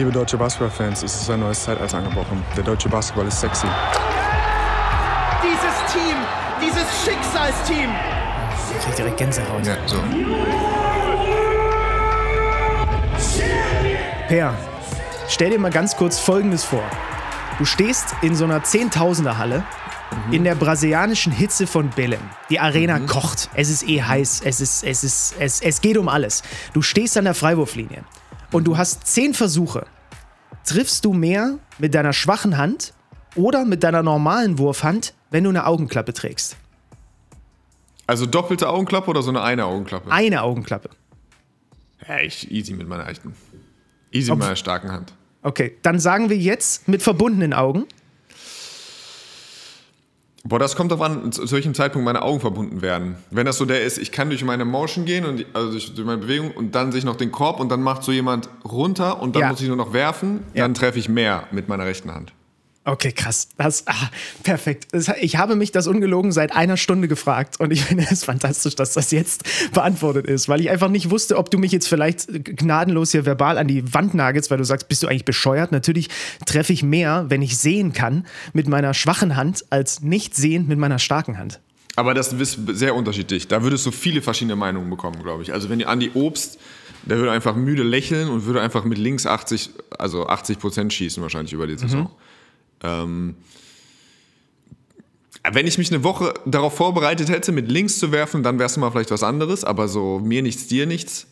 Liebe deutsche Basketballfans, es ist ein neues Zeitalter angebrochen. Der deutsche Basketball ist sexy. Dieses Team, dieses Schicksalsteam. Ich krieg direkt Gänsehaut. Ja, so. Per, stell dir mal ganz kurz Folgendes vor. Du stehst in so einer Zehntausender-Halle in der brasilianischen Hitze von Belém. Die Arena kocht. Es ist eh heiß. Es, ist, es, ist, es, es geht um alles. Du stehst an der Freiwurflinie und du hast zehn Versuche. Triffst du mehr mit deiner schwachen Hand oder mit deiner normalen Wurfhand, wenn du eine Augenklappe trägst? Also doppelte Augenklappe oder so eine eine Augenklappe? Eine Augenklappe. Ja, ich easy mit meiner echten. Easy Ob- mit meiner starken Hand. Okay, dann sagen wir jetzt mit verbundenen Augen. Boah, das kommt darauf an, zu welchem Zeitpunkt meine Augen verbunden werden. Wenn das so der ist, ich kann durch meine Motion gehen, und, also durch, meine Bewegung und dann sehe ich noch den Korb und dann macht so jemand runter und dann Ja. muss ich nur noch werfen, Ja. dann treffe ich mehr mit meiner rechten Hand. Okay, krass. Das, ah, perfekt. Ich habe mich das ungelogen seit einer Stunde gefragt und ich finde es fantastisch, dass das jetzt beantwortet ist, weil ich einfach nicht wusste, ob du mich jetzt vielleicht gnadenlos hier verbal an die Wand nagelst, weil du sagst, bist du eigentlich bescheuert? Natürlich treffe ich mehr, wenn ich sehen kann, mit meiner schwachen Hand, als nicht sehend mit meiner starken Hand. Aber das ist sehr unterschiedlich. Da würdest du viele verschiedene Meinungen bekommen, glaube ich. Also wenn ihr Andi Obst, der würde einfach müde lächeln und würde einfach mit links 80, also 80 Prozent schießen wahrscheinlich über die Saison. Ähm, wenn ich mich eine Woche darauf vorbereitet hätte, mit links zu werfen, dann wäre es mal vielleicht was anderes. Aber so mir nichts, dir nichts.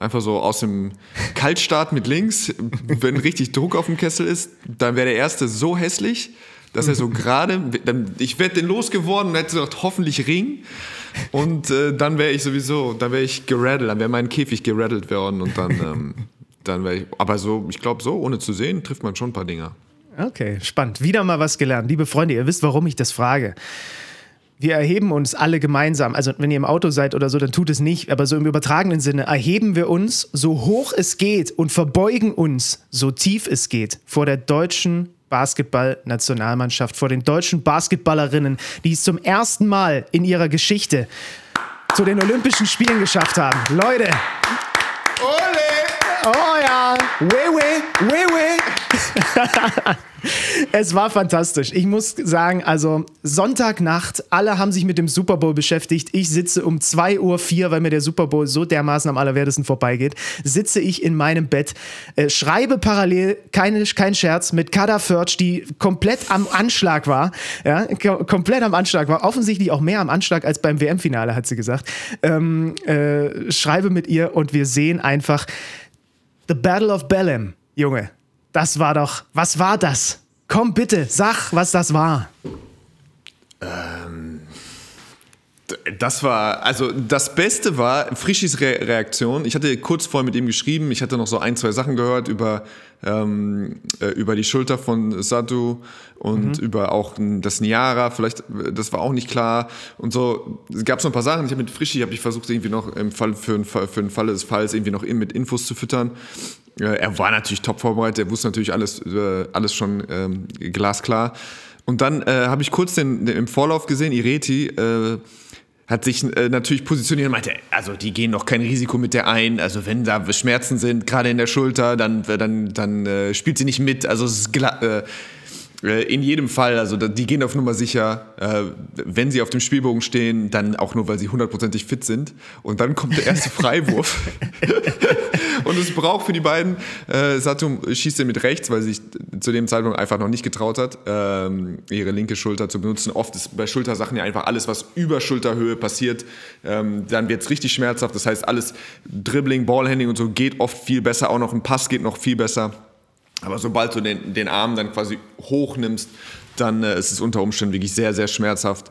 Einfach so aus dem Kaltstart mit links, wenn richtig Druck auf dem Kessel ist, dann wäre der erste so hässlich, dass er so gerade, dann- ich werde den losgeworden und hätte gesagt, hoffentlich Ring. Und äh, dann wäre ich sowieso, dann wäre ich geraddelt, dann wäre mein Käfig geraddelt worden und dann, ähm, dann wäre ich, aber so, ich glaube so, ohne zu sehen, trifft man schon ein paar Dinger. Okay, spannend. Wieder mal was gelernt. Liebe Freunde, ihr wisst, warum ich das frage. Wir erheben uns alle gemeinsam. Also, wenn ihr im Auto seid oder so, dann tut es nicht. Aber so im übertragenen Sinne erheben wir uns so hoch es geht und verbeugen uns so tief es geht vor der deutschen Basketball-Nationalmannschaft, vor den deutschen Basketballerinnen, die es zum ersten Mal in ihrer Geschichte zu den Olympischen Spielen geschafft haben. Leute, Oh ja, Wewe, Wewe. Es war fantastisch. Ich muss sagen, also Sonntagnacht, alle haben sich mit dem Super Bowl beschäftigt. Ich sitze um 2.04 Uhr, weil mir der Super Bowl so dermaßen am allerwertesten vorbeigeht, sitze ich in meinem Bett, äh, schreibe parallel, keine, kein Scherz, mit Kada Förtsch, die komplett am Anschlag war. Ja, ko- komplett am Anschlag war. Offensichtlich auch mehr am Anschlag als beim WM-Finale, hat sie gesagt. Ähm, äh, schreibe mit ihr und wir sehen einfach The Battle of Belém, Junge. Das war doch. Was war das? Komm bitte, sag, was das war. Das war, also das Beste war Frischis Re Reaktion. Ich hatte kurz vorher mit ihm geschrieben, ich hatte noch so ein, zwei Sachen gehört über, ähm, äh, über die Schulter von Satu und über auch das Niara, vielleicht, das war auch nicht klar und so. Es gab so ein paar Sachen, ich habe mit Frischi, habe ich versucht irgendwie noch im Fall, für, den Fall, für den Fall des Falls irgendwie noch in, mit Infos zu füttern. Äh, er war natürlich top vorbereitet, er wusste natürlich alles, äh, alles schon ähm, glasklar. Und dann äh, habe ich kurz den, den, im Vorlauf gesehen, Ireti, äh, hat sich äh, natürlich positioniert und meinte, also die gehen doch kein Risiko mit der ein. Also wenn da Schmerzen sind, gerade in der Schulter, dann, dann, dann äh, spielt sie nicht mit. Also es ist gla- äh, äh, in jedem Fall, also die gehen auf Nummer sicher. Äh, wenn sie auf dem Spielbogen stehen, dann auch nur, weil sie hundertprozentig fit sind. Und dann kommt der erste Freiwurf. Und es braucht für die beiden, äh, Satum schießt den mit rechts, weil sie sich zu dem Zeitpunkt einfach noch nicht getraut hat, ähm, ihre linke Schulter zu benutzen. Oft ist bei Schultersachen ja einfach alles, was über Schulterhöhe passiert, ähm, dann wird es richtig schmerzhaft. Das heißt, alles Dribbling, Ballhandling und so geht oft viel besser. Auch noch ein Pass geht noch viel besser. Aber sobald du den, den Arm dann quasi hochnimmst, dann äh, ist es unter Umständen wirklich sehr, sehr schmerzhaft.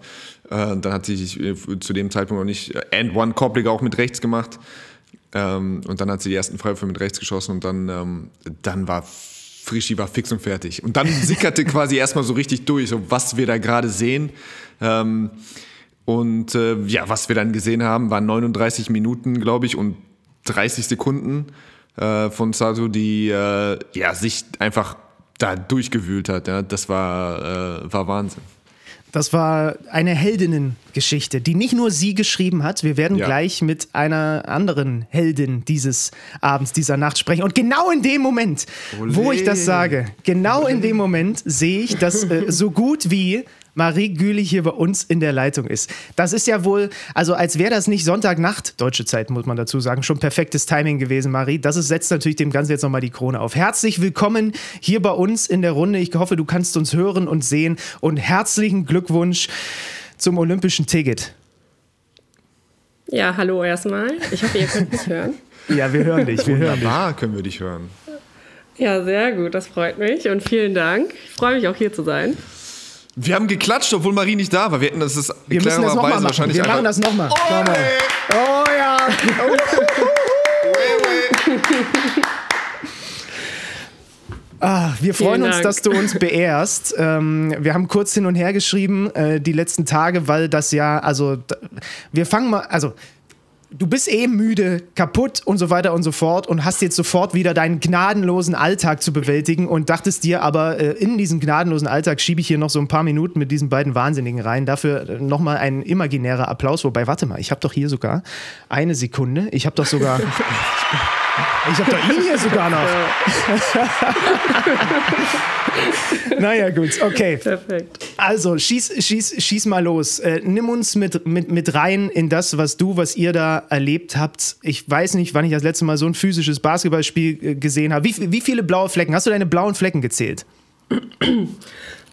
Äh, dann hat sie sich äh, zu dem Zeitpunkt noch nicht äh, and one Korblig auch mit rechts gemacht. Ähm, und dann hat sie die ersten Freiwürfe mit rechts geschossen und dann, ähm, dann war Frischi war fix und fertig. Und dann sickerte quasi erstmal so richtig durch, so was wir da gerade sehen. Ähm, und äh, ja, was wir dann gesehen haben, waren 39 Minuten, glaube ich, und 30 Sekunden äh, von Sato, die äh, ja, sich einfach da durchgewühlt hat. Ja. Das war, äh, war Wahnsinn. Das war eine Heldinnengeschichte, die nicht nur sie geschrieben hat. Wir werden Ja. gleich mit einer anderen Heldin dieses Abends, dieser Nacht sprechen. Und genau in dem Moment, wo ich das sage, genau in dem Moment sehe ich, dass äh, so gut wie Marie Gülich hier bei uns in der Leitung ist. Das ist ja wohl, also als wäre das nicht Sonntagnacht, deutsche Zeit muss man dazu sagen, schon perfektes Timing gewesen, Marie. Das ist, setzt natürlich dem Ganzen jetzt nochmal die Krone auf. Herzlich willkommen hier bei uns in der Runde. Ich hoffe, du kannst uns hören und sehen und herzlichen Glückwunsch zum olympischen Ticket. Ja, hallo erstmal. Ich hoffe, ihr könnt mich hören. Ja, wir hören dich, wir hören dich. Wunderbar, können wir dich hören. Ja, sehr gut, das freut mich und vielen Dank. Ich freue mich auch hier zu sein. Wir haben geklatscht, obwohl Marie nicht da war. Wir hätten das ist Wir müssen das nochmal machen. wahrscheinlich Wir machen das nochmal. Nochmal. Oh ja. Ah, wir freuen Vielen uns, Dank. dass du uns beehrst. Ähm, wir haben kurz hin und her geschrieben äh, die letzten Tage, weil das ja, also wir fangen mal, also du bist eh müde, kaputt und so weiter und so fort und hast jetzt sofort wieder deinen gnadenlosen Alltag zu bewältigen und dachtest dir aber, äh, in diesen gnadenlosen Alltag schiebe ich hier noch so ein paar Minuten mit diesen beiden Wahnsinnigen rein. Dafür äh, nochmal ein imaginärer Applaus. Wobei, warte mal, ich habe doch hier sogar eine Sekunde. Ich habe doch sogar. Ich habe doch ihn hier sogar noch. naja, gut, okay. Perfekt. Also, schieß, schieß, schieß mal los. Äh, nimm uns mit, mit, mit rein in das, was du, was ihr da erlebt habt. Ich weiß nicht, wann ich das letzte Mal so ein physisches Basketballspiel äh, gesehen habe. Wie, wie viele blaue Flecken? Hast du deine blauen Flecken gezählt?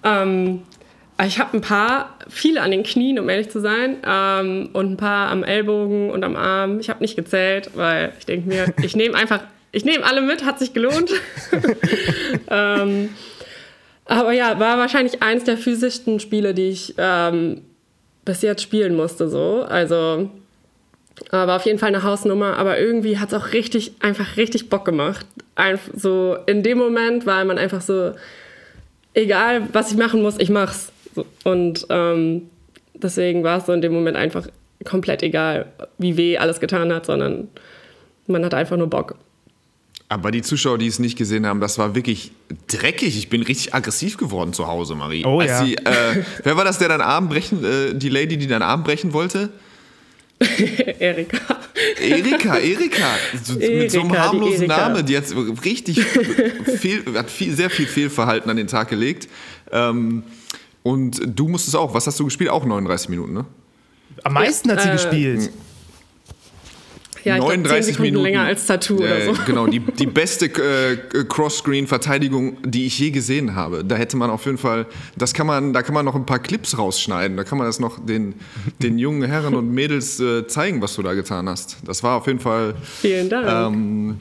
Ähm, ich habe ein paar, viele an den Knien, um ehrlich zu sein, ähm, und ein paar am Ellbogen und am Arm. Ich habe nicht gezählt, weil ich denke mir, ich nehme einfach, ich nehme alle mit, hat sich gelohnt. ähm, aber ja, war wahrscheinlich eins der physischsten Spiele, die ich ähm, bis jetzt spielen musste. So. Also äh, war auf jeden Fall eine Hausnummer, aber irgendwie hat es auch richtig, einfach richtig Bock gemacht. Einf so in dem Moment war man einfach so, egal was ich machen muss, ich mach's. So. Und ähm, deswegen war es so in dem Moment einfach komplett egal, wie weh alles getan hat, sondern man hat einfach nur Bock. Aber die Zuschauer, die es nicht gesehen haben, das war wirklich dreckig. Ich bin richtig aggressiv geworden zu Hause, Marie. Oh Als ja. Sie, äh, wer war das, der deinen Arm brechen, äh, die Lady, die deinen Arm brechen wollte? Erika. Erika, Erika. So, mit so einem Erika, die harmlosen Erika. Namen, die hat richtig viel, hat viel, sehr viel Fehlverhalten an den Tag gelegt. Ähm, und du musstest auch, was hast du gespielt? Auch 39 Minuten, ne? Am meisten hat sie äh, gespielt. Ja, ich glaub, 10 39 Sekunden Minuten. länger als Tattoo oder Äh, so. Genau, die, die beste äh, Cross-Screen-Verteidigung, die ich je gesehen habe. Da hätte man auf jeden Fall, das kann man, da kann man noch ein paar Clips rausschneiden. Da kann man das noch den, den jungen Herren und Mädels äh, zeigen, was du da getan hast. Das war auf jeden Fall Vielen Dank. ähm,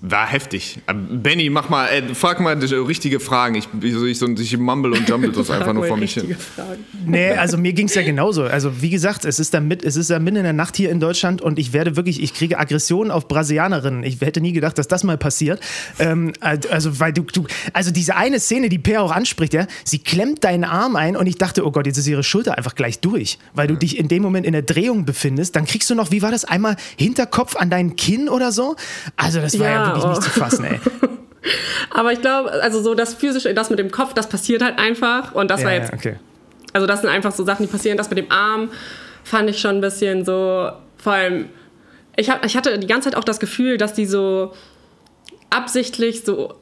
war heftig. Benny, mach mal, äh, frag mal die richtige Fragen. Ich, ich, ich, so- ich mumble und jumble das einfach nur vor mich hin. Fragen. Nee, also mir ging es ja genauso. Also wie gesagt, es ist da mit, es ist da mitten in der Nacht hier in Deutschland und ich werde wirklich, ich kriege Aggressionen auf Brasilianerinnen. Ich hätte nie gedacht, dass das mal passiert. Ähm, also weil du, du, also diese eine Szene, die Per auch anspricht, ja, sie klemmt deinen Arm ein und ich dachte, oh Gott, jetzt ist ihre Schulter einfach gleich durch, weil du dich in dem Moment in der Drehung befindest. Dann kriegst du noch, wie war das, einmal Hinterkopf an dein Kinn oder so? Also das war ja, Ja, wirklich oh. nicht zu fassen, ey. Aber ich glaube, also so das physische, das mit dem Kopf, das passiert halt einfach. Und das Ja, war ja, jetzt okay. Also das sind einfach so Sachen, die passieren. Das mit dem Arm fand ich schon ein bisschen so, vor allem, ich, hab, ich hatte die ganze Zeit auch das Gefühl, dass die so absichtlich so,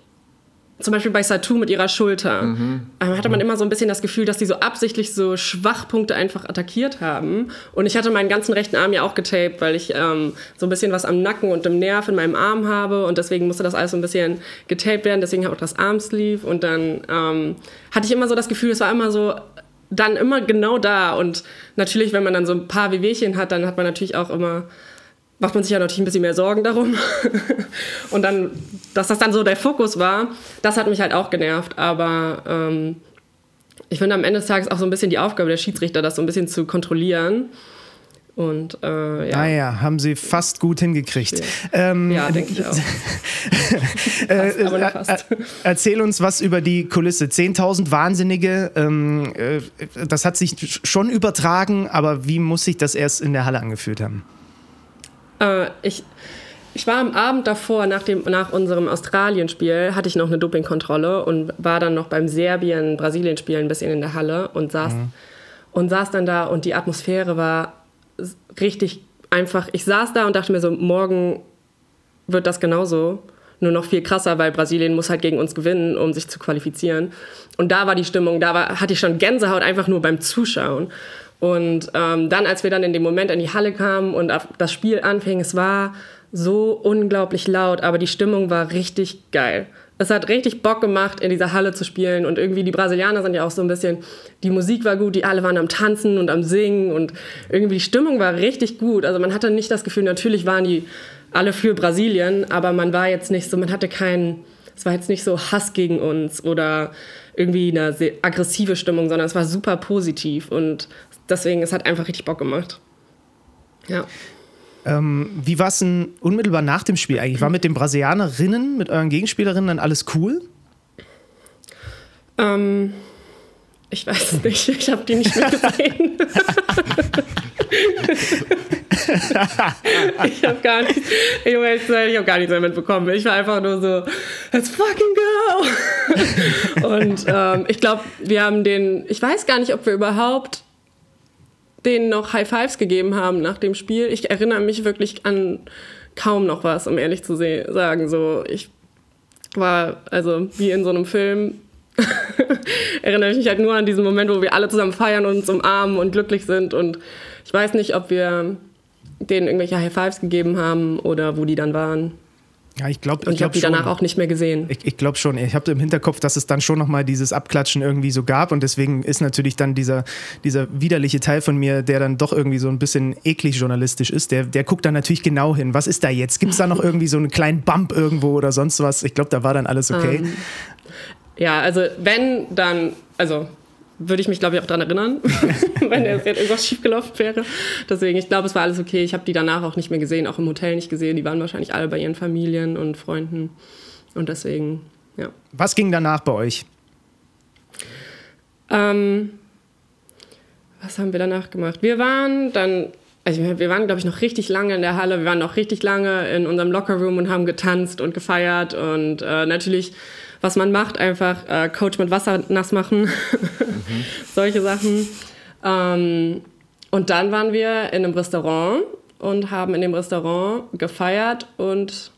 zum Beispiel bei Satu mit ihrer Schulter, ähm, hatte man immer so ein bisschen das Gefühl, dass die so absichtlich so Schwachpunkte einfach attackiert haben. Und ich hatte meinen ganzen rechten Arm ja auch getaped, weil ich ähm, so ein bisschen was am Nacken und im Nerv in meinem Arm habe und deswegen musste das alles so ein bisschen getaped werden. Deswegen auch das Armsleeve und dann ähm, hatte ich immer so das Gefühl, es war immer so dann immer genau da. Und natürlich, wenn man dann so ein paar Wehwehchen hat, dann hat man natürlich auch immer, macht man sich ja natürlich ein bisschen mehr Sorgen darum. und dann, dass das dann so der Fokus war, das hat mich halt auch genervt. Aber ähm, ich finde am Ende des Tages auch so ein bisschen die Aufgabe der Schiedsrichter, das so ein bisschen zu kontrollieren. Und äh, ja. Naja, haben sie fast gut hingekriegt. Ähm, Ja, denke ich auch. Äh, aber nur äh, fast. äh, erzähl uns was über die Kulisse. 10.000 Wahnsinnige, ähm, äh, das hat sich sch- schon übertragen, aber wie muss sich das erst in der Halle angefühlt haben? Äh, ich, ich war am Abend davor, nach, dem, nach unserem Australien-Spiel, hatte ich noch eine Dopingkontrolle und war dann noch beim Serbien-Brasilien-Spiel ein bisschen in der Halle und saß, mhm. und saß dann da und die Atmosphäre war richtig einfach. Ich saß da und dachte mir so, morgen wird das genauso. Nur noch viel krasser, weil Brasilien muss halt gegen uns gewinnen, um sich zu qualifizieren. Und da war die Stimmung, da war, hatte ich schon Gänsehaut einfach nur beim Zuschauen. Und ähm, dann, als wir dann in dem Moment in die Halle kamen und das Spiel anfing, es war so unglaublich laut, aber die Stimmung war richtig geil. Es hat richtig Bock gemacht, in dieser Halle zu spielen. Und irgendwie die Brasilianer sind ja auch so ein bisschen, die Musik war gut, die alle waren am Tanzen und am Singen und irgendwie die Stimmung war richtig gut. Also man hatte nicht das Gefühl, natürlich waren die alle für Brasilien, aber man war jetzt nicht so, man hatte keinen, es war jetzt nicht so Hass gegen uns oder irgendwie eine aggressive Stimmung, sondern es war super positiv und deswegen, es hat einfach richtig Bock gemacht. Ja. Ähm, wie war es denn unmittelbar nach dem Spiel eigentlich? War mit den Brasilianerinnen, mit euren Gegenspielerinnen dann alles cool? Ähm, ich weiß es nicht. Ich habe die nicht mehr gesehen. ich habe gar nicht, ich habe gar nichts mehr mitbekommen. Ich war einfach nur so, let's fucking go. Und ähm, ich glaube, wir haben den, ich weiß gar nicht, ob wir überhaupt denen noch High Fives gegeben haben nach dem Spiel. Ich erinnere mich wirklich an kaum noch was, um ehrlich zu sagen. So, ich war also wie in so einem Film. erinnere ich mich halt nur an diesen Moment, wo wir alle zusammen feiern und uns umarmen und glücklich sind. Und ich weiß nicht, ob wir denen irgendwelche High Fives gegeben haben oder wo die dann waren. Ja, ich glaube, und ich, habe die danach auch nicht mehr gesehen. Ich, ich glaube schon. Ich habe im Hinterkopf, dass es dann schon nochmal dieses Abklatschen irgendwie so gab und deswegen ist natürlich dann dieser, dieser widerliche Teil von mir, der dann doch irgendwie so ein bisschen eklig journalistisch ist, der, der guckt dann natürlich genau hin. Was ist da jetzt? Gibt es da noch irgendwie so einen kleinen Bump irgendwo oder sonst was? Ich glaube, da war dann alles okay. Um, ähm, ja, also wenn dann, also würde ich mich, glaube ich, auch daran erinnern, wenn irgendwas schiefgelaufen wäre. Deswegen, ich glaube, es war alles okay. Ich habe die danach auch nicht mehr gesehen, auch im Hotel nicht gesehen. Die waren wahrscheinlich alle bei ihren Familien und Freunden. Und deswegen, ja. Was ging danach bei euch? Ähm, was haben wir danach gemacht? Wir waren dann, also wir waren, glaube ich, noch richtig lange in der Halle. Wir waren noch richtig lange in unserem Lockerroom und haben getanzt und gefeiert und äh, natürlich was man macht, einfach äh, Coach mit Wasser nass machen, mhm. solche Sachen. Ähm, und dann waren wir in einem Restaurant und haben in dem Restaurant gefeiert und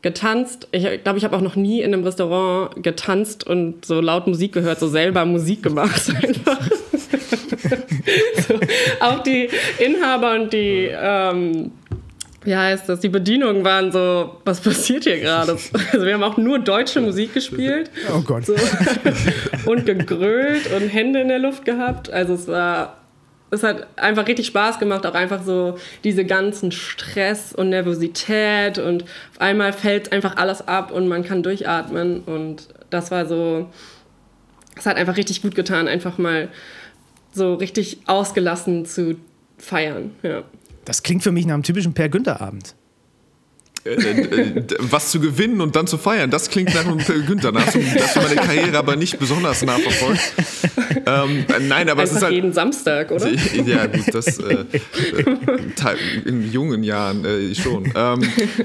getanzt. Ich glaube, ich habe auch noch nie in einem Restaurant getanzt und so laut Musik gehört, so selber Musik gemacht einfach. so, auch die Inhaber und die ähm, wie heißt das, die Bedienungen waren so, was passiert hier gerade? Also wir haben auch nur deutsche Musik gespielt. Oh Gott. So, und gegrölt und Hände in der Luft gehabt. Also es war, es hat einfach richtig Spaß gemacht, auch einfach so diese ganzen Stress und Nervosität und auf einmal fällt einfach alles ab und man kann durchatmen und das war so, es hat einfach richtig gut getan, einfach mal so richtig ausgelassen zu feiern, ja. Das klingt für mich nach einem typischen Per Günther-Abend. Äh, was zu gewinnen und dann zu feiern, das klingt nach einem Günther. Da hast du, hast du meine Karriere aber nicht besonders nachverfolgt. Ähm, nein, aber Einfach es ist halt. jeden Samstag, oder? Ja, gut, das äh, in jungen Jahren äh, schon. Ähm,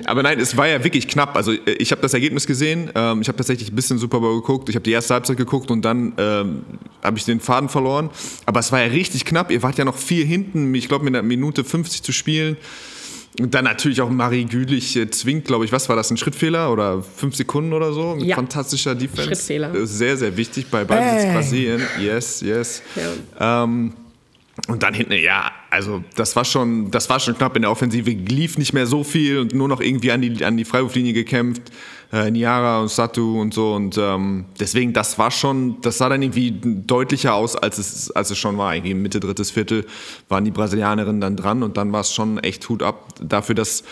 aber nein, es war ja wirklich knapp. Also äh, ich habe das Ergebnis gesehen. Ähm, ich habe tatsächlich ein bisschen Super Bowl geguckt. Ich habe die erste Halbzeit geguckt und dann ähm, habe ich den Faden verloren. Aber es war ja richtig knapp. Ihr wart ja noch vier hinten. Ich glaube, mit einer Minute 50 zu spielen. Und dann natürlich auch Marie Gülich äh, zwingt, glaube ich, was war das, ein Schrittfehler oder fünf Sekunden oder so? Ein ja. fantastischer Defense. Schrittfehler. Äh, sehr, sehr wichtig bei Ballbesitz Brasilien. Yes, yes. Ja. Ähm, und dann hinten, ja, also das war schon, das war schon knapp in der Offensive, lief nicht mehr so viel und nur noch irgendwie an die, an die Freiwurflinie gekämpft. Äh, Niara und Satu und so. Und ähm, deswegen, das war schon, das sah dann irgendwie deutlicher aus, als es, als es schon war. Irgendwie Mitte, drittes Viertel waren die Brasilianerinnen dann dran und dann war es schon echt Hut ab dafür, dass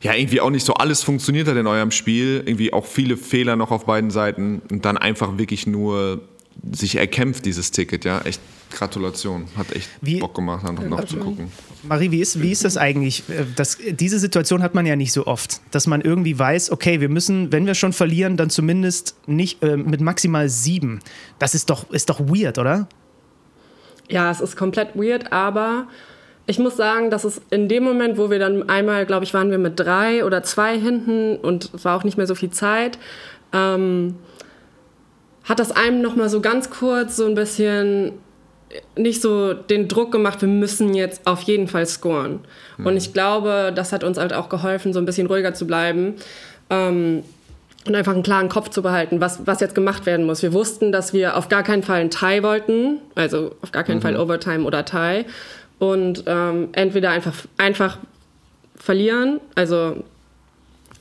ja irgendwie auch nicht so alles funktioniert hat in eurem Spiel. Irgendwie auch viele Fehler noch auf beiden Seiten und dann einfach wirklich nur sich erkämpft, dieses Ticket, ja. Echt Gratulation. Hat echt wie, Bock gemacht, noch, noch zu gucken. Marie, wie ist, wie ist das eigentlich? Das, diese Situation hat man ja nicht so oft, dass man irgendwie weiß, okay, wir müssen, wenn wir schon verlieren, dann zumindest nicht äh, mit maximal sieben. Das ist doch, ist doch weird, oder? Ja, es ist komplett weird, aber ich muss sagen, dass es in dem Moment, wo wir dann einmal, glaube ich, waren wir mit drei oder zwei hinten und es war auch nicht mehr so viel Zeit, ähm, hat das einem noch mal so ganz kurz so ein bisschen nicht so den Druck gemacht, wir müssen jetzt auf jeden Fall scoren. Mhm. Und ich glaube, das hat uns halt auch geholfen, so ein bisschen ruhiger zu bleiben. Ähm, und einfach einen klaren Kopf zu behalten, was, was jetzt gemacht werden muss. Wir wussten, dass wir auf gar keinen Fall einen Tie wollten, also auf gar keinen mhm. Fall Overtime oder Tie. Und ähm, entweder einfach, einfach verlieren, also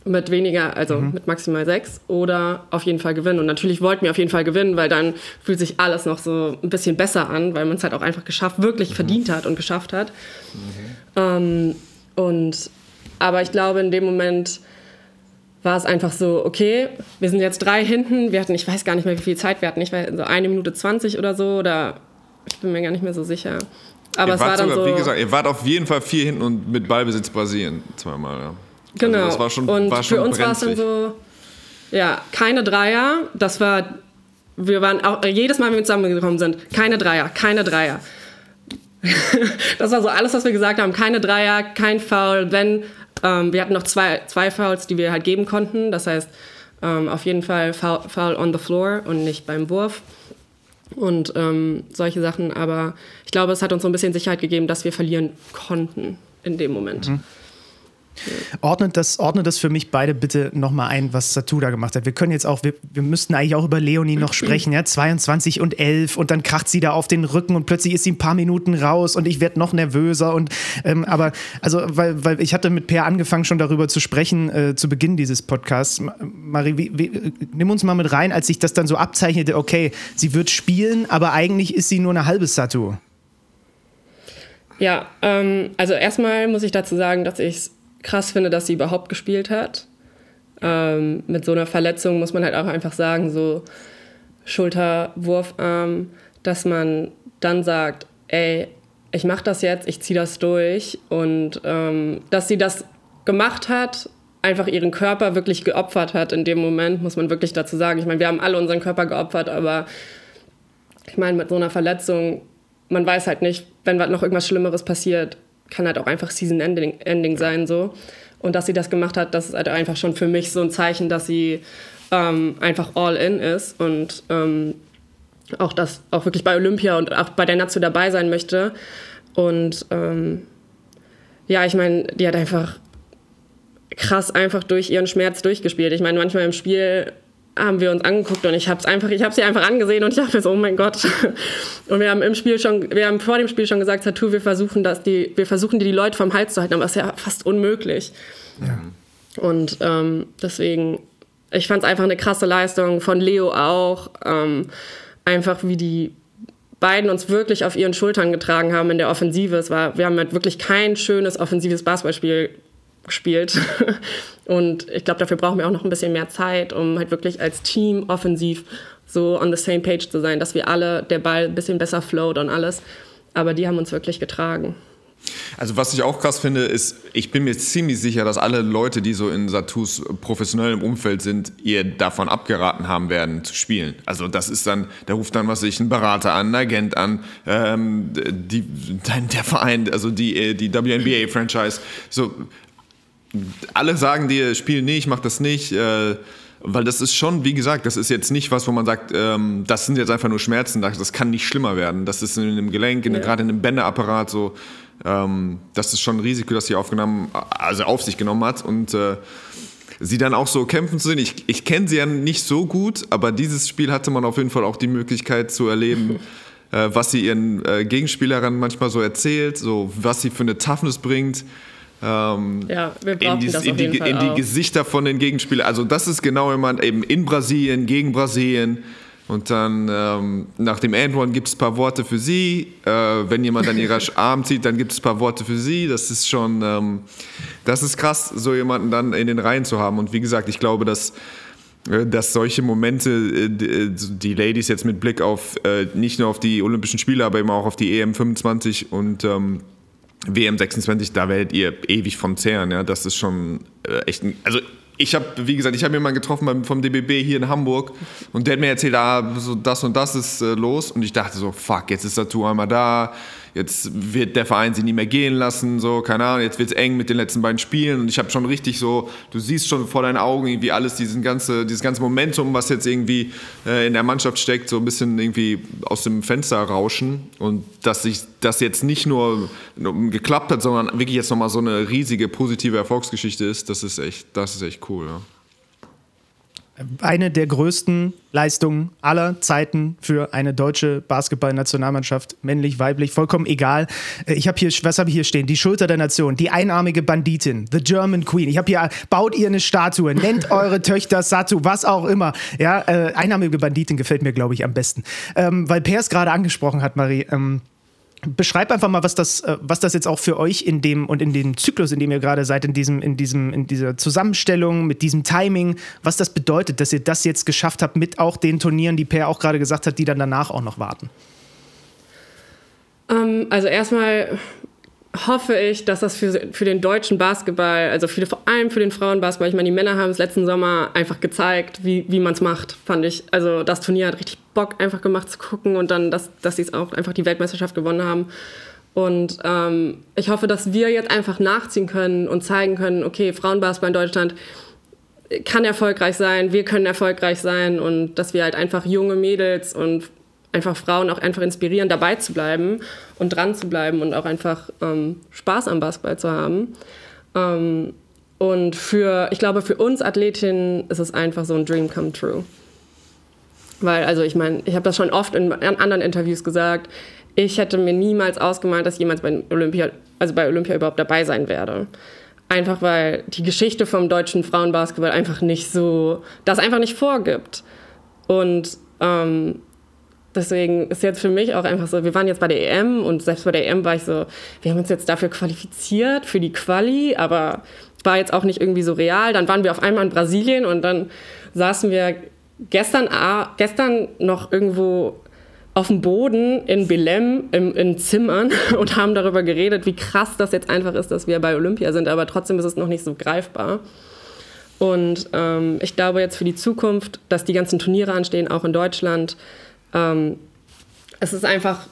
mit weniger, also mhm. mit maximal sechs oder auf jeden Fall gewinnen. Und natürlich wollten wir auf jeden Fall gewinnen, weil dann fühlt sich alles noch so ein bisschen besser an, weil man es halt auch einfach geschafft, wirklich mhm. verdient hat und geschafft hat. Mhm. Ähm, und aber ich glaube, in dem Moment war es einfach so, okay, wir sind jetzt drei hinten, wir hatten, ich weiß gar nicht mehr, wie viel Zeit wir hatten, ich weiß, so eine Minute zwanzig oder so, oder ich bin mir gar nicht mehr so sicher. Aber ihr es war dann sogar, so. Wie gesagt, ihr wart auf jeden Fall vier hinten und mit Ballbesitz Brasilien zweimal, ja. Genau. Also das war schon, und war schon für uns war es dann so, ja, keine Dreier. Das war, wir waren auch jedes Mal, wenn wir zusammengekommen sind, keine Dreier, keine Dreier. das war so alles, was wir gesagt haben. Keine Dreier, kein Foul. Wenn, ähm, wir hatten noch zwei, zwei Fouls, die wir halt geben konnten. Das heißt, ähm, auf jeden Fall Foul, Foul on the floor und nicht beim Wurf und ähm, solche Sachen. Aber ich glaube, es hat uns so ein bisschen Sicherheit gegeben, dass wir verlieren konnten in dem Moment. Mhm. Ordnet das, ordnet das für mich beide bitte nochmal ein, was Satu da gemacht hat. Wir können jetzt auch, wir, wir müssten eigentlich auch über Leonie noch sprechen, ja, 22 und 11 und dann kracht sie da auf den Rücken und plötzlich ist sie ein paar Minuten raus und ich werde noch nervöser und, ähm, aber, also, weil, weil ich hatte mit Per angefangen schon darüber zu sprechen, äh, zu Beginn dieses Podcasts. Marie, wie, wie, nimm uns mal mit rein, als sich das dann so abzeichnete, okay, sie wird spielen, aber eigentlich ist sie nur eine halbe Satu. Ja, ähm, also erstmal muss ich dazu sagen, dass ich es krass finde, dass sie überhaupt gespielt hat. Ähm, mit so einer Verletzung muss man halt auch einfach sagen, so Schulter, Wurfarm, dass man dann sagt, ey, ich mache das jetzt, ich ziehe das durch und ähm, dass sie das gemacht hat, einfach ihren Körper wirklich geopfert hat in dem Moment, muss man wirklich dazu sagen. Ich meine, wir haben alle unseren Körper geopfert, aber ich meine, mit so einer Verletzung, man weiß halt nicht, wenn noch irgendwas Schlimmeres passiert, kann halt auch einfach Season Ending, Ending sein so. Und dass sie das gemacht hat, das ist halt einfach schon für mich so ein Zeichen, dass sie ähm, einfach all in ist und ähm, auch das auch wirklich bei Olympia und auch bei der Nazi dabei sein möchte. Und ähm, ja, ich meine, die hat einfach krass einfach durch ihren Schmerz durchgespielt. Ich meine, manchmal im Spiel haben wir uns angeguckt und ich habe es einfach, ich habe sie einfach angesehen und ich dachte so, oh mein Gott. Und wir haben im Spiel schon, wir haben vor dem Spiel schon gesagt, Tattoo, wir versuchen das, die, wir versuchen die, die Leute vom Hals zu halten, aber das ist ja fast unmöglich. Ja. Und ähm, deswegen, ich fand es einfach eine krasse Leistung von Leo auch, ähm, einfach wie die beiden uns wirklich auf ihren Schultern getragen haben in der Offensive. Es war, wir haben halt wirklich kein schönes offensives Basketballspiel gespielt. Und ich glaube, dafür brauchen wir auch noch ein bisschen mehr Zeit, um halt wirklich als Team offensiv so on the same page zu sein, dass wir alle der Ball ein bisschen besser float und alles. Aber die haben uns wirklich getragen. Also was ich auch krass finde, ist, ich bin mir ziemlich sicher, dass alle Leute, die so in Satus professionellem Umfeld sind, ihr davon abgeraten haben werden zu spielen. Also das ist dann, da ruft dann was ich, ein Berater an, ein Agent an, ähm, die, der Verein, also die, die WNBA-Franchise. So, alle sagen dir, spiel nicht, mach das nicht. Äh, weil das ist schon, wie gesagt, das ist jetzt nicht was, wo man sagt, ähm, das sind jetzt einfach nur Schmerzen, das kann nicht schlimmer werden. Das ist in einem Gelenk, ja. gerade in einem Bänderapparat so. Ähm, das ist schon ein Risiko, das sie aufgenommen, also auf sich genommen hat. Und äh, sie dann auch so kämpfen zu sehen. Ich, ich kenne sie ja nicht so gut, aber dieses Spiel hatte man auf jeden Fall auch die Möglichkeit zu erleben, äh, was sie ihren äh, Gegenspielerinnen manchmal so erzählt, so was sie für eine Toughness bringt ähm, ja, in, die, das in, die, in die Gesichter von den Gegenspielern. Also das ist genau jemand eben in Brasilien, gegen Brasilien. Und dann ähm, nach dem End gibt es ein paar Worte für sie. Äh, wenn jemand an ihrer Arm zieht, dann gibt es ein paar Worte für sie. Das ist schon, ähm, das ist krass, so jemanden dann in den Reihen zu haben. Und wie gesagt, ich glaube, dass äh, dass solche Momente, äh, die Ladies jetzt mit Blick auf äh, nicht nur auf die Olympischen Spiele, aber eben auch auf die EM 25 und ähm, WM 26, da werdet ihr ewig von zehren. Ja? Das ist schon äh, echt ein, Also ich habe, wie gesagt, ich habe jemanden getroffen vom DBB hier in Hamburg und der hat mir erzählt, ah, so das und das ist äh, los und ich dachte so, fuck, jetzt ist Tattoo einmal da, jetzt wird der Verein sie nie mehr gehen lassen, so, keine Ahnung, jetzt wird es eng mit den letzten beiden Spielen und ich habe schon richtig so, du siehst schon vor deinen Augen irgendwie alles, diesen ganze, dieses ganze Momentum, was jetzt irgendwie äh, in der Mannschaft steckt, so ein bisschen irgendwie aus dem Fenster rauschen und dass sich das jetzt nicht nur geklappt hat, sondern wirklich jetzt nochmal so eine riesige positive Erfolgsgeschichte ist, das ist echt, das ist echt cool, ja eine der größten Leistungen aller Zeiten für eine deutsche Basketballnationalmannschaft, männlich, weiblich, vollkommen egal. Äh, ich habe hier, was habe ich hier stehen? Die Schulter der Nation, die einarmige Banditin, the German Queen. Ich habe hier, baut ihr eine Statue, nennt eure Töchter Satu, was auch immer. Ja, äh, einarmige Banditin gefällt mir, glaube ich, am besten. Ähm, weil Per es gerade angesprochen hat, Marie. Ähm, Beschreib einfach mal, was das, äh, was das jetzt auch für euch in dem und in dem Zyklus, in dem ihr gerade seid, in diesem, in diesem, in dieser Zusammenstellung, mit diesem Timing, was das bedeutet, dass ihr das jetzt geschafft habt mit auch den Turnieren, die Per auch gerade gesagt hat, die dann danach auch noch warten. Ähm, also erstmal hoffe ich, dass das für, für den deutschen Basketball, also für, vor allem für den Frauenbasketball, ich meine, die Männer haben es letzten Sommer einfach gezeigt, wie, wie man es macht, fand ich. Also das Turnier hat richtig Bock einfach gemacht zu gucken und dann, dass, dass sie es auch einfach die Weltmeisterschaft gewonnen haben. Und ähm, ich hoffe, dass wir jetzt einfach nachziehen können und zeigen können, okay, Frauenbasketball in Deutschland kann erfolgreich sein, wir können erfolgreich sein und dass wir halt einfach junge Mädels und einfach Frauen auch einfach inspirieren, dabei zu bleiben und dran zu bleiben und auch einfach ähm, Spaß am Basketball zu haben. Ähm, und für, ich glaube, für uns Athletinnen ist es einfach so ein Dream come true. Weil, also ich meine, ich habe das schon oft in anderen Interviews gesagt, ich hätte mir niemals ausgemalt, dass ich jemals bei Olympia, also bei Olympia überhaupt dabei sein werde. Einfach weil die Geschichte vom deutschen Frauenbasketball einfach nicht so, das einfach nicht vorgibt. Und ähm, Deswegen ist jetzt für mich auch einfach so, wir waren jetzt bei der EM und selbst bei der EM war ich so, wir haben uns jetzt dafür qualifiziert, für die Quali, aber war jetzt auch nicht irgendwie so real. Dann waren wir auf einmal in Brasilien und dann saßen wir gestern, gestern noch irgendwo auf dem Boden in Belem in, in Zimmern und haben darüber geredet, wie krass das jetzt einfach ist, dass wir bei Olympia sind, aber trotzdem ist es noch nicht so greifbar. Und ähm, ich glaube jetzt für die Zukunft, dass die ganzen Turniere anstehen, auch in Deutschland, ähm, es ist einfach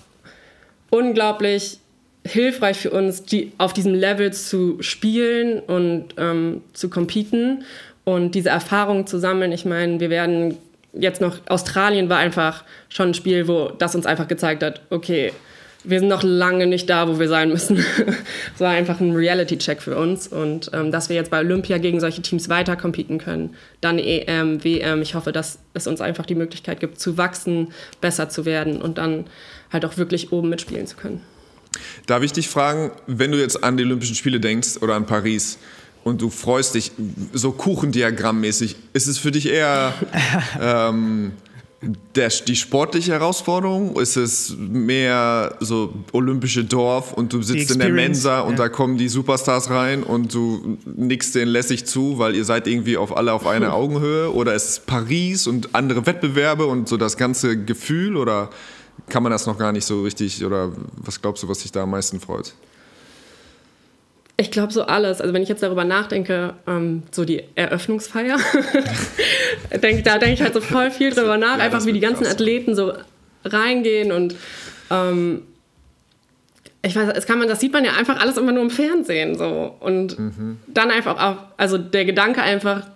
unglaublich hilfreich für uns, die, auf diesem Level zu spielen und ähm, zu competen und diese Erfahrungen zu sammeln. Ich meine, wir werden jetzt noch, Australien war einfach schon ein Spiel, wo das uns einfach gezeigt hat, okay, wir sind noch lange nicht da, wo wir sein müssen. Es war einfach ein Reality-Check für uns und ähm, dass wir jetzt bei Olympia gegen solche Teams weiter competen können, dann EM, WM. Ich hoffe, dass es uns einfach die Möglichkeit gibt, zu wachsen, besser zu werden und dann halt auch wirklich oben mitspielen zu können. Darf ich dich fragen, wenn du jetzt an die Olympischen Spiele denkst oder an Paris, und du freust dich so Kuchendiagrammmäßig. Ist es für dich eher ähm, der, die sportliche Herausforderung? Ist es mehr so olympische Dorf und du sitzt in der Mensa und ja. da kommen die Superstars rein und du nickst denen lässig zu, weil ihr seid irgendwie auf alle auf einer Augenhöhe? Oder ist es Paris und andere Wettbewerbe und so das ganze Gefühl? Oder kann man das noch gar nicht so richtig? Oder was glaubst du, was dich da am meisten freut? Ich glaube so alles. Also wenn ich jetzt darüber nachdenke, ähm, so die Eröffnungsfeier, denk, da denke ich halt so voll viel drüber nach, ja, einfach wie die ganzen krass. Athleten so reingehen und ähm, ich weiß, das kann man, das sieht man ja einfach alles immer nur im Fernsehen so und mhm. dann einfach auch, also der Gedanke einfach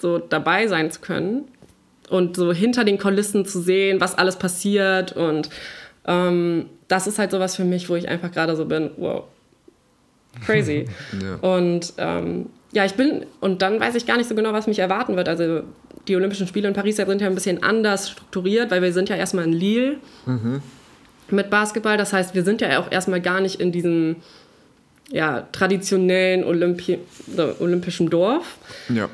so dabei sein zu können und so hinter den Kulissen zu sehen, was alles passiert und ähm, das ist halt sowas für mich, wo ich einfach gerade so bin, wow, crazy. ja. Und ähm, ja, ich bin, und dann weiß ich gar nicht so genau, was mich erwarten wird. Also die Olympischen Spiele in Paris sind ja ein bisschen anders strukturiert, weil wir sind ja erstmal in Lille mhm. mit Basketball. Das heißt, wir sind ja auch erstmal gar nicht in diesem ja, traditionellen Olympi olympischen Dorf. Ja.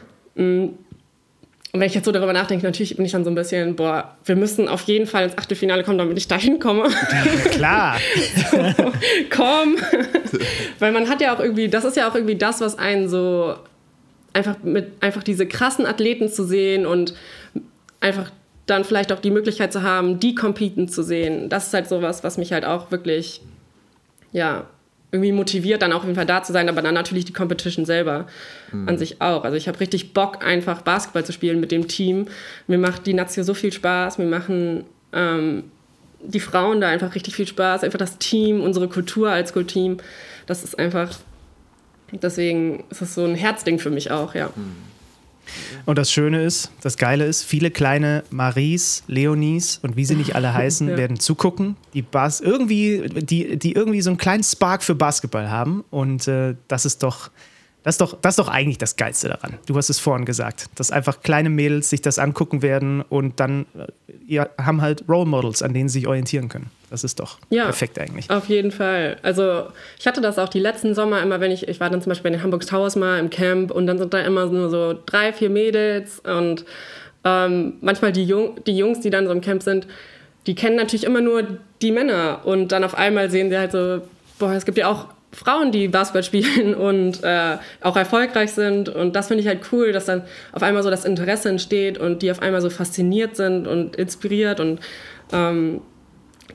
Und wenn ich jetzt so darüber nachdenke, natürlich bin ich dann so ein bisschen, boah, wir müssen auf jeden Fall ins Achtelfinale kommen, damit ich da hinkomme. Klar. so, komm. Weil man hat ja auch irgendwie, das ist ja auch irgendwie das, was einen so einfach mit einfach diese krassen Athleten zu sehen und einfach dann vielleicht auch die Möglichkeit zu haben, die competen zu sehen. Das ist halt sowas, was mich halt auch wirklich, ja, irgendwie motiviert, dann auch auf jeden Fall da zu sein, aber dann natürlich die Competition selber mhm. an sich auch. Also ich habe richtig Bock, einfach Basketball zu spielen mit dem Team. Mir macht die Nazio so viel Spaß, mir machen ähm, die Frauen da einfach richtig viel Spaß, einfach das Team, unsere Kultur als School-Team. Das ist einfach, deswegen ist es so ein Herzding für mich auch, ja. Und das Schöne ist, das Geile ist, viele kleine Maries, Leonies und wie sie nicht alle heißen, Ja. werden zugucken, die Bas irgendwie, die, die irgendwie so einen kleinen Spark für Basketball haben. Und äh, das ist doch. Das ist, doch, das ist doch eigentlich das Geilste daran. Du hast es vorhin gesagt, dass einfach kleine Mädels sich das angucken werden und dann äh, ja, haben halt Role Models, an denen sie sich orientieren können. Das ist doch Ja. perfekt eigentlich. Auf jeden Fall. Also ich hatte das auch die letzten Sommer immer, wenn ich, ich war dann zum Beispiel in den Hamburg Towers mal im Camp und dann sind da immer nur so drei, vier Mädels und ähm, manchmal die, Jung, die Jungs, die dann so im Camp sind, die kennen natürlich immer nur die Männer und dann auf einmal sehen sie halt so, boah, es gibt ja auch Frauen, die Basketball spielen und äh, auch erfolgreich sind und das finde ich halt cool, dass dann auf einmal so das Interesse entsteht und die auf einmal so fasziniert sind und inspiriert und ähm,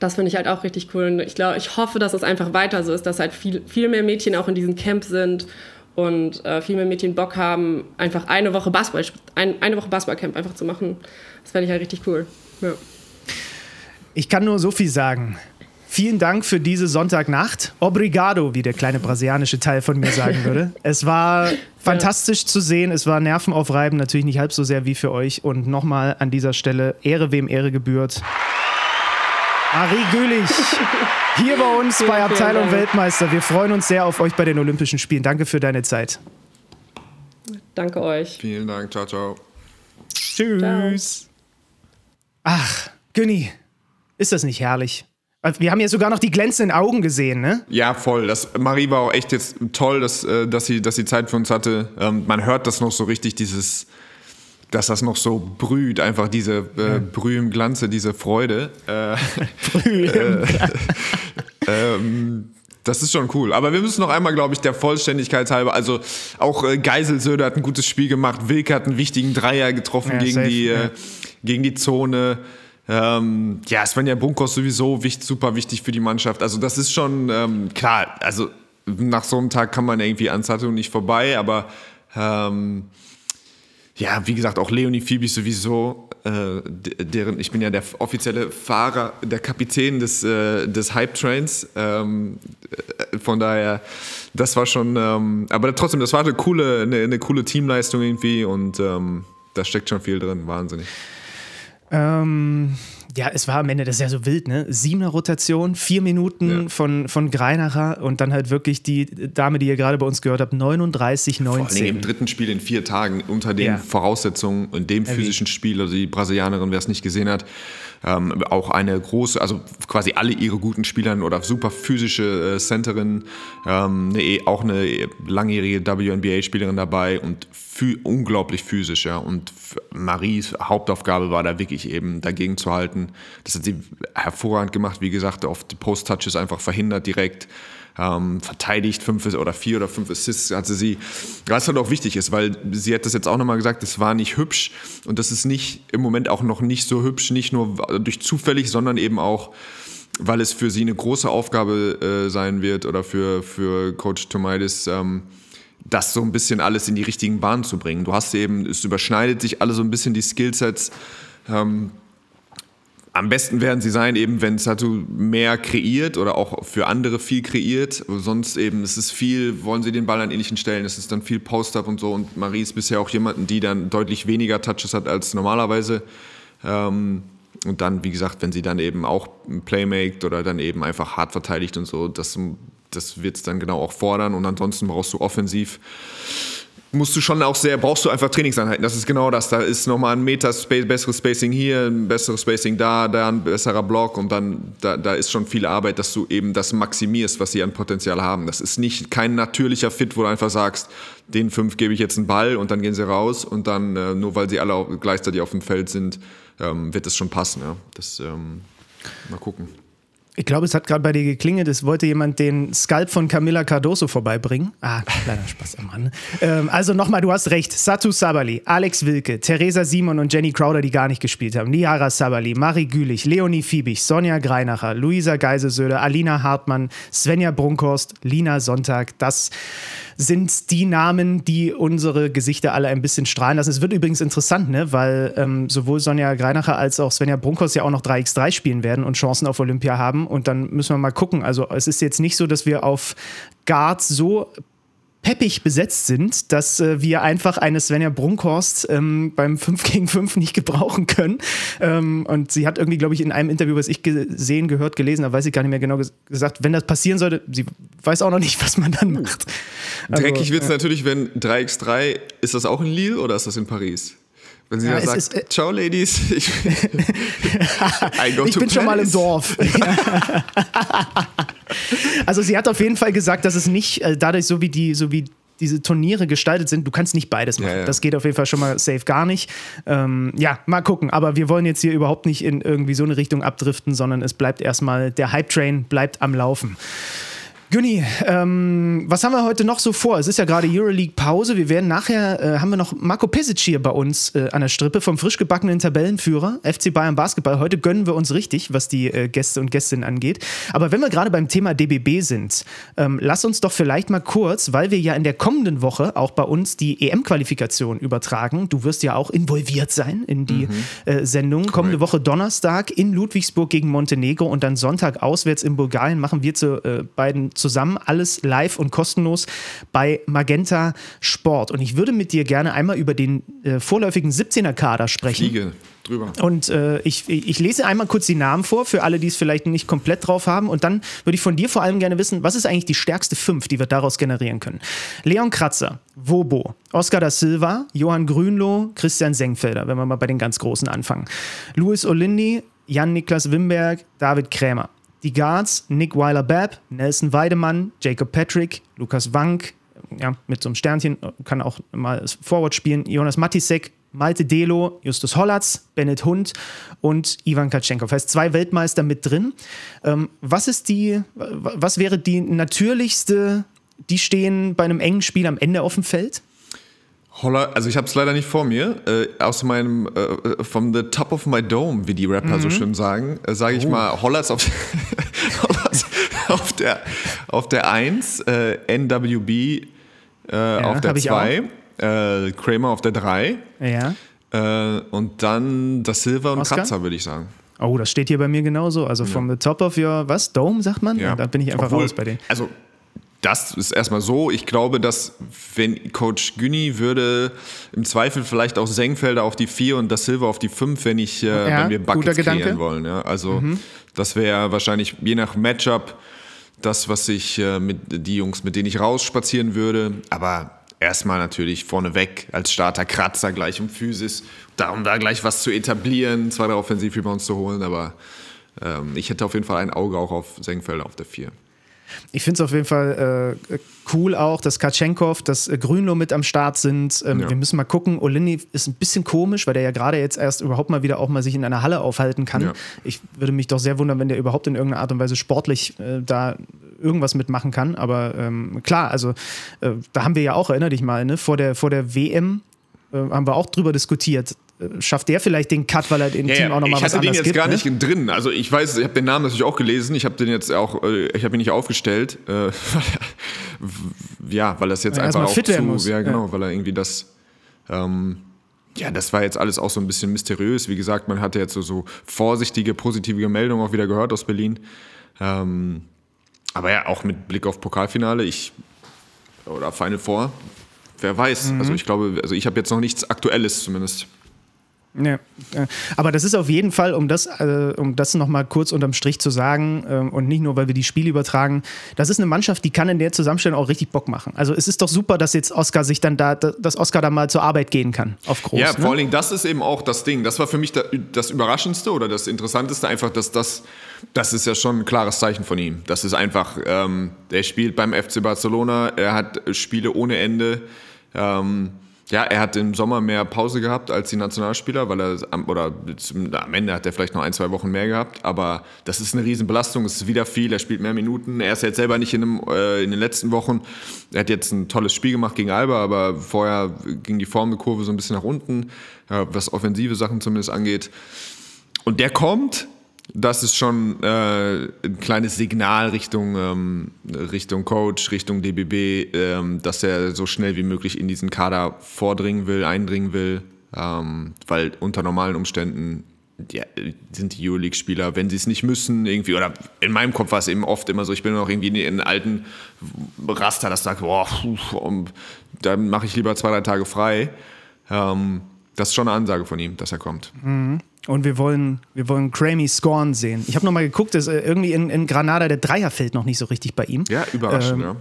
das finde ich halt auch richtig cool. Und ich glaube, ich hoffe, dass es einfach weiter so ist, dass halt viel, viel mehr Mädchen auch in diesem Camp sind und äh, viel mehr Mädchen Bock haben, einfach eine Woche Basketball, ein, eine Woche Basketballcamp einfach zu machen. Das fände ich halt richtig cool. Ja. Ich kann nur so viel sagen. Vielen Dank für diese Sonntagnacht. Obrigado, wie der kleine brasilianische Teil von mir sagen würde. Es war fantastisch zu sehen. Es war nervenaufreibend, natürlich nicht halb so sehr wie für euch. Und nochmal an dieser Stelle Ehre, wem Ehre gebührt. Marie Gülich, hier bei uns bei vielen Abteilung Dank. Weltmeister. Wir freuen uns sehr auf euch bei den Olympischen Spielen. Danke für deine Zeit. Danke euch. Vielen Dank, ciao, ciao. Tschüss. Ach, Günni, ist das nicht herrlich? Wir haben ja sogar noch die glänzenden Augen gesehen, ne? Ja, voll. Das, Marie war auch echt jetzt toll, dass, äh, dass, sie, dass sie Zeit für uns hatte. Ähm, man hört das noch so richtig, dieses, dass das noch so brüht, einfach diese äh, Brühe im Glanze, diese Freude. Äh, ähm, das ist schon cool. Aber wir müssen noch einmal, glaube ich, der Vollständigkeit halber, also auch äh, Geiselsöder hat ein gutes Spiel gemacht, Wilke hat einen wichtigen Dreier getroffen Ja, gegen, safe, die, ja. äh, gegen die Zone. Ähm, ja, Svenja Bunkos sowieso wichtig, super wichtig für die Mannschaft. Also das ist schon ähm, klar, also nach so einem Tag kann man irgendwie an Sato nicht vorbei, aber ähm, ja, wie gesagt, auch Leonie Fiebig sowieso, äh, deren, ich bin ja der offizielle Fahrer, der Kapitän des, äh, des Hype-Trains. Ähm, äh, von daher, das war schon, ähm, aber trotzdem, das war eine coole, eine, eine coole Teamleistung irgendwie und ähm, da steckt schon viel drin, wahnsinnig. Ähm, ja, es war am Ende, das ist ja so wild, ne? Siebener Rotation, vier Minuten Ja. von, von Greinacher und dann halt wirklich die Dame, die ihr gerade bei uns gehört habt, 39, Vor allem im 19. dritten Spiel in vier Tagen unter den Ja. Voraussetzungen und dem physischen Spiel, also die Brasilianerin, wer es nicht gesehen hat, ähm, auch eine große, also quasi alle ihre guten Spieler oder super physische äh, Centerin, ähm, eine, eh- auch eine langjährige WNBA-Spielerin dabei und unglaublich physisch, ja. Und Maries Hauptaufgabe war da wirklich eben dagegen zu halten. Das hat sie hervorragend gemacht, wie gesagt, auf die Post-Touches einfach verhindert direkt ähm, verteidigt, fünf oder vier oder fünf Assists hatte sie. Was halt auch wichtig ist, weil sie hat das jetzt auch nochmal gesagt, es war nicht hübsch und das ist nicht im Moment auch noch nicht so hübsch, nicht nur durch zufällig, sondern eben auch, weil es für sie eine große Aufgabe äh, sein wird oder für, für Coach Tomaitis, ähm, das so ein bisschen alles in die richtigen Bahnen zu bringen. Du hast eben, es überschneidet sich alle so ein bisschen die Skillsets. Ähm, am besten werden sie sein, eben wenn Satu mehr kreiert oder auch für andere viel kreiert. Sonst eben, es viel, wollen sie den Ball an ähnlichen Stellen, es ist dann viel Post-Up und so. Und Marie ist bisher auch jemanden, die dann deutlich weniger Touches hat als normalerweise. Ähm, und dann, wie gesagt, wenn sie dann eben auch ein Play maked oder dann eben einfach hart verteidigt und so, das, das wird es dann genau auch fordern. Und ansonsten brauchst du offensiv musst du schon auch sehr, brauchst du einfach Trainingseinheiten. Das ist genau das. Da ist nochmal ein Meter Space, besseres Spacing hier, ein besseres Spacing da, da ein besserer Block und dann, da, da ist schon viel Arbeit, dass du eben das maximierst, was sie an Potenzial haben. Das ist nicht kein natürlicher Fit, wo du einfach sagst, den fünf gebe ich jetzt einen Ball und dann gehen sie raus und dann, äh, nur weil sie alle gleichzeitig auf dem Feld sind, ähm, wird das schon passen. Ja. Das, ähm, mal gucken. Ich glaube, es hat gerade bei dir geklingelt, es wollte jemand den Skalp von Camilla Cardoso vorbeibringen. Ah, kleiner Spaß am Rande. Ähm, also nochmal, du hast recht. Satu Sabali, Alex Wilke, Theresa Simon und Jenny Crowder, die gar nicht gespielt haben. Niara Sabali, Marie Gülich, Leonie Fiebig, Sonja Greinacher, Luisa Geiselsöder, Alina Hartmann, Svenja Brunkhorst, Lina Sonntag. Das sind die Namen, die unsere Gesichter alle ein bisschen strahlen lassen. Es wird übrigens interessant, ne? weil ähm, sowohl Sonja Greinacher als auch Svenja Brunkhaus ja auch noch 3x3 spielen werden und Chancen auf Olympia haben. Und dann müssen wir mal gucken. Also es ist jetzt nicht so, dass wir auf Guards so peppig besetzt sind, dass äh, wir einfach eine Svenja Brunkhorst ähm, beim 5 gegen 5 nicht gebrauchen können. Ähm, und sie hat irgendwie, glaube ich, in einem Interview, was ich gesehen, gehört, gelesen, da weiß ich gar nicht mehr genau ges gesagt, wenn das passieren sollte, sie weiß auch noch nicht, was man dann macht. Also, Dreckig wird es äh, natürlich, wenn 3x3, ist das auch in Lille oder ist das in Paris? Wenn sie ja, sagt, ist, äh, ciao Ladies, ich, ich bin schon mal im Dorf. also sie hat auf jeden Fall gesagt, dass es nicht äh, dadurch so wie die, so wie diese Turniere gestaltet sind, du kannst nicht beides machen. Ja, ja. Das geht auf jeden Fall schon mal safe gar nicht. Ähm, ja, mal gucken. Aber wir wollen jetzt hier überhaupt nicht in irgendwie so eine Richtung abdriften, sondern es bleibt erstmal, der Hype-Train bleibt am Laufen. Günni, ähm, was haben wir heute noch so vor? Es ist ja gerade Euroleague-Pause. Wir werden nachher, äh, haben wir noch Marco Pesic hier bei uns äh, an der Strippe vom frisch gebackenen Tabellenführer FC Bayern Basketball. Heute gönnen wir uns richtig, was die äh, Gäste und Gästinnen angeht. Aber wenn wir gerade beim Thema DBB sind, ähm, lass uns doch vielleicht mal kurz, weil wir ja in der kommenden Woche auch bei uns die EM-Qualifikation übertragen. Du wirst ja auch involviert sein in die mhm. Äh, Sendung. Kommende Woche Donnerstag in Ludwigsburg gegen Montenegro und dann Sonntag auswärts in Bulgarien machen wir zu äh, beiden zusammen, alles live und kostenlos bei Magenta Sport. Und ich würde mit dir gerne einmal über den äh, vorläufigen 17er-Kader sprechen. Fliege drüber. Und äh, ich, ich lese einmal kurz die Namen vor, für alle, die es vielleicht nicht komplett drauf haben. Und dann würde ich von dir vor allem gerne wissen, was ist eigentlich die stärkste Fünf, die wir daraus generieren können? Leon Kratzer, Wobo, Oscar da Silva, Johann Grünloh, Christian Senkfelder, wenn wir mal bei den ganz Großen anfangen. Louis Olindi, Jan-Niklas Wimberg, David Krämer. Die Guards Nick Weiler-Babb, Nelson Weidemann, Jacob Patrick, Lukas Wank, ja, mit so einem Sternchen, kann auch mal Forward spielen, Jonas Matisek, Malte Delo, Justus Hollatz, Bennett Hund und Ivan Katschenkov. Heißt zwei Weltmeister mit drin. Ähm, was ist die, was wäre die natürlichste, die stehen bei einem engen Spiel am Ende auf dem Feld? Holler, also ich habe es leider nicht vor mir. Äh, aus meinem, äh, from the top of my dome, wie die Rapper mhm. so schön sagen, äh, sage ich oh. mal, Hollatz auf, Hollatz auf der auf der 1, äh, NWB äh, ja, auf der 2, äh, Kramer auf der 3. Ja. und dann das Silver und Oscar? Kratzer, würde ich sagen. Oh, das steht hier bei mir genauso. Also ja. from the top of your, was? Dome, sagt man? Ja. Da bin ich einfach Obwohl, raus bei denen. Also das ist erstmal so. Ich glaube, dass wenn Coach Günni würde im Zweifel vielleicht auch Senkfelder auf die 4 und das Silver auf die 5, wenn ich, äh, ja, wenn wir Buckets kreieren wollen. Ja? Also mhm. das wäre wahrscheinlich je nach Matchup das, was ich äh, mit die Jungs, mit denen ich rausspazieren würde. Aber erstmal natürlich vorneweg als Starter Kratzer gleich um Physis, darum da gleich was zu etablieren, zwei, drei Offensiv-Rebounds zu holen. Aber ähm, ich hätte auf jeden Fall ein Auge auch auf Senkfelder auf der 4. Ich finde es auf jeden Fall äh, cool auch, dass Katschenkov, dass äh, Grünloh mit am Start sind. Ähm, ja. Wir müssen mal gucken. Olini ist ein bisschen komisch, weil der ja gerade jetzt erst überhaupt mal wieder auch mal sich in einer Halle aufhalten kann. Ja. Ich würde mich doch sehr wundern, wenn der überhaupt in irgendeiner Art und Weise sportlich äh, da irgendwas mitmachen kann. Aber ähm, klar, also äh, da haben wir ja auch, erinnere dich mal, ne, vor der, vor der WM äh, haben wir auch drüber diskutiert schafft der vielleicht den Cut, weil er dem ja, Team auch nochmal was anderes gibt. Ich hatte den jetzt gar ne? nicht drin. Also ich weiß, ich habe den Namen natürlich auch gelesen. Ich habe den jetzt auch, äh, ich habe ihn nicht aufgestellt. Äh, ja, weil das jetzt ja, einfach auch fit zu, muss. ja genau, ja. weil er irgendwie das, ähm, ja, das war jetzt alles auch so ein bisschen mysteriös. Wie gesagt, man hatte jetzt so, so vorsichtige, positive Meldungen auch wieder gehört aus Berlin. Ähm, aber ja, auch mit Blick auf Pokalfinale, ich oder Final Four, wer weiß. Mhm. Also ich glaube, also ich habe jetzt noch nichts Aktuelles zumindest. Ja, aber das ist auf jeden Fall, um das, äh, um das nochmal kurz unterm Strich zu sagen, äh, und nicht nur, weil wir die Spiele übertragen, das ist eine Mannschaft, die kann in der Zusammenstellung auch richtig Bock machen. Also es ist doch super, dass jetzt Oscar sich dann da, dass Oscar da mal zur Arbeit gehen kann, auf groß. Ja, ne? vor allen Dingen, das ist eben auch das Ding. Das war für mich das Überraschendste oder das Interessanteste, einfach, dass das, das ist ja schon ein klares Zeichen von ihm. Das ist einfach, ähm, der spielt beim FC Barcelona, er hat Spiele ohne Ende. Ähm, ja, er hat im Sommer mehr Pause gehabt als die Nationalspieler, weil er oder am Ende hat er vielleicht noch ein, zwei Wochen mehr gehabt, aber das ist eine Riesenbelastung, es ist wieder viel, er spielt mehr Minuten, er ist jetzt selber nicht in, einem, äh, in den letzten Wochen, er hat jetzt ein tolles Spiel gemacht gegen Alba, aber vorher ging die Formkurve so ein bisschen nach unten, was offensive Sachen zumindest angeht. Und der kommt, das ist schon äh, ein kleines Signal Richtung, ähm, Richtung Coach, Richtung DBB, ähm, dass er so schnell wie möglich in diesen Kader vordringen will, eindringen will, ähm, weil unter normalen Umständen ja, sind die Euroleague-Spieler, wenn sie es nicht müssen, irgendwie, oder in meinem Kopf war es eben oft immer so, ich bin noch irgendwie in einem alten Raster, das sagt, boah, dann mache ich lieber zwei, drei Tage frei. Ähm, das ist schon eine Ansage von ihm, dass er kommt. Mhm. Und wir wollen, wir wollen Grammy Scorn sehen. Ich habe nochmal geguckt, dass, äh, irgendwie in, in, Granada der Dreier fällt noch nicht so richtig bei ihm. Ja, überraschend, ähm, ja.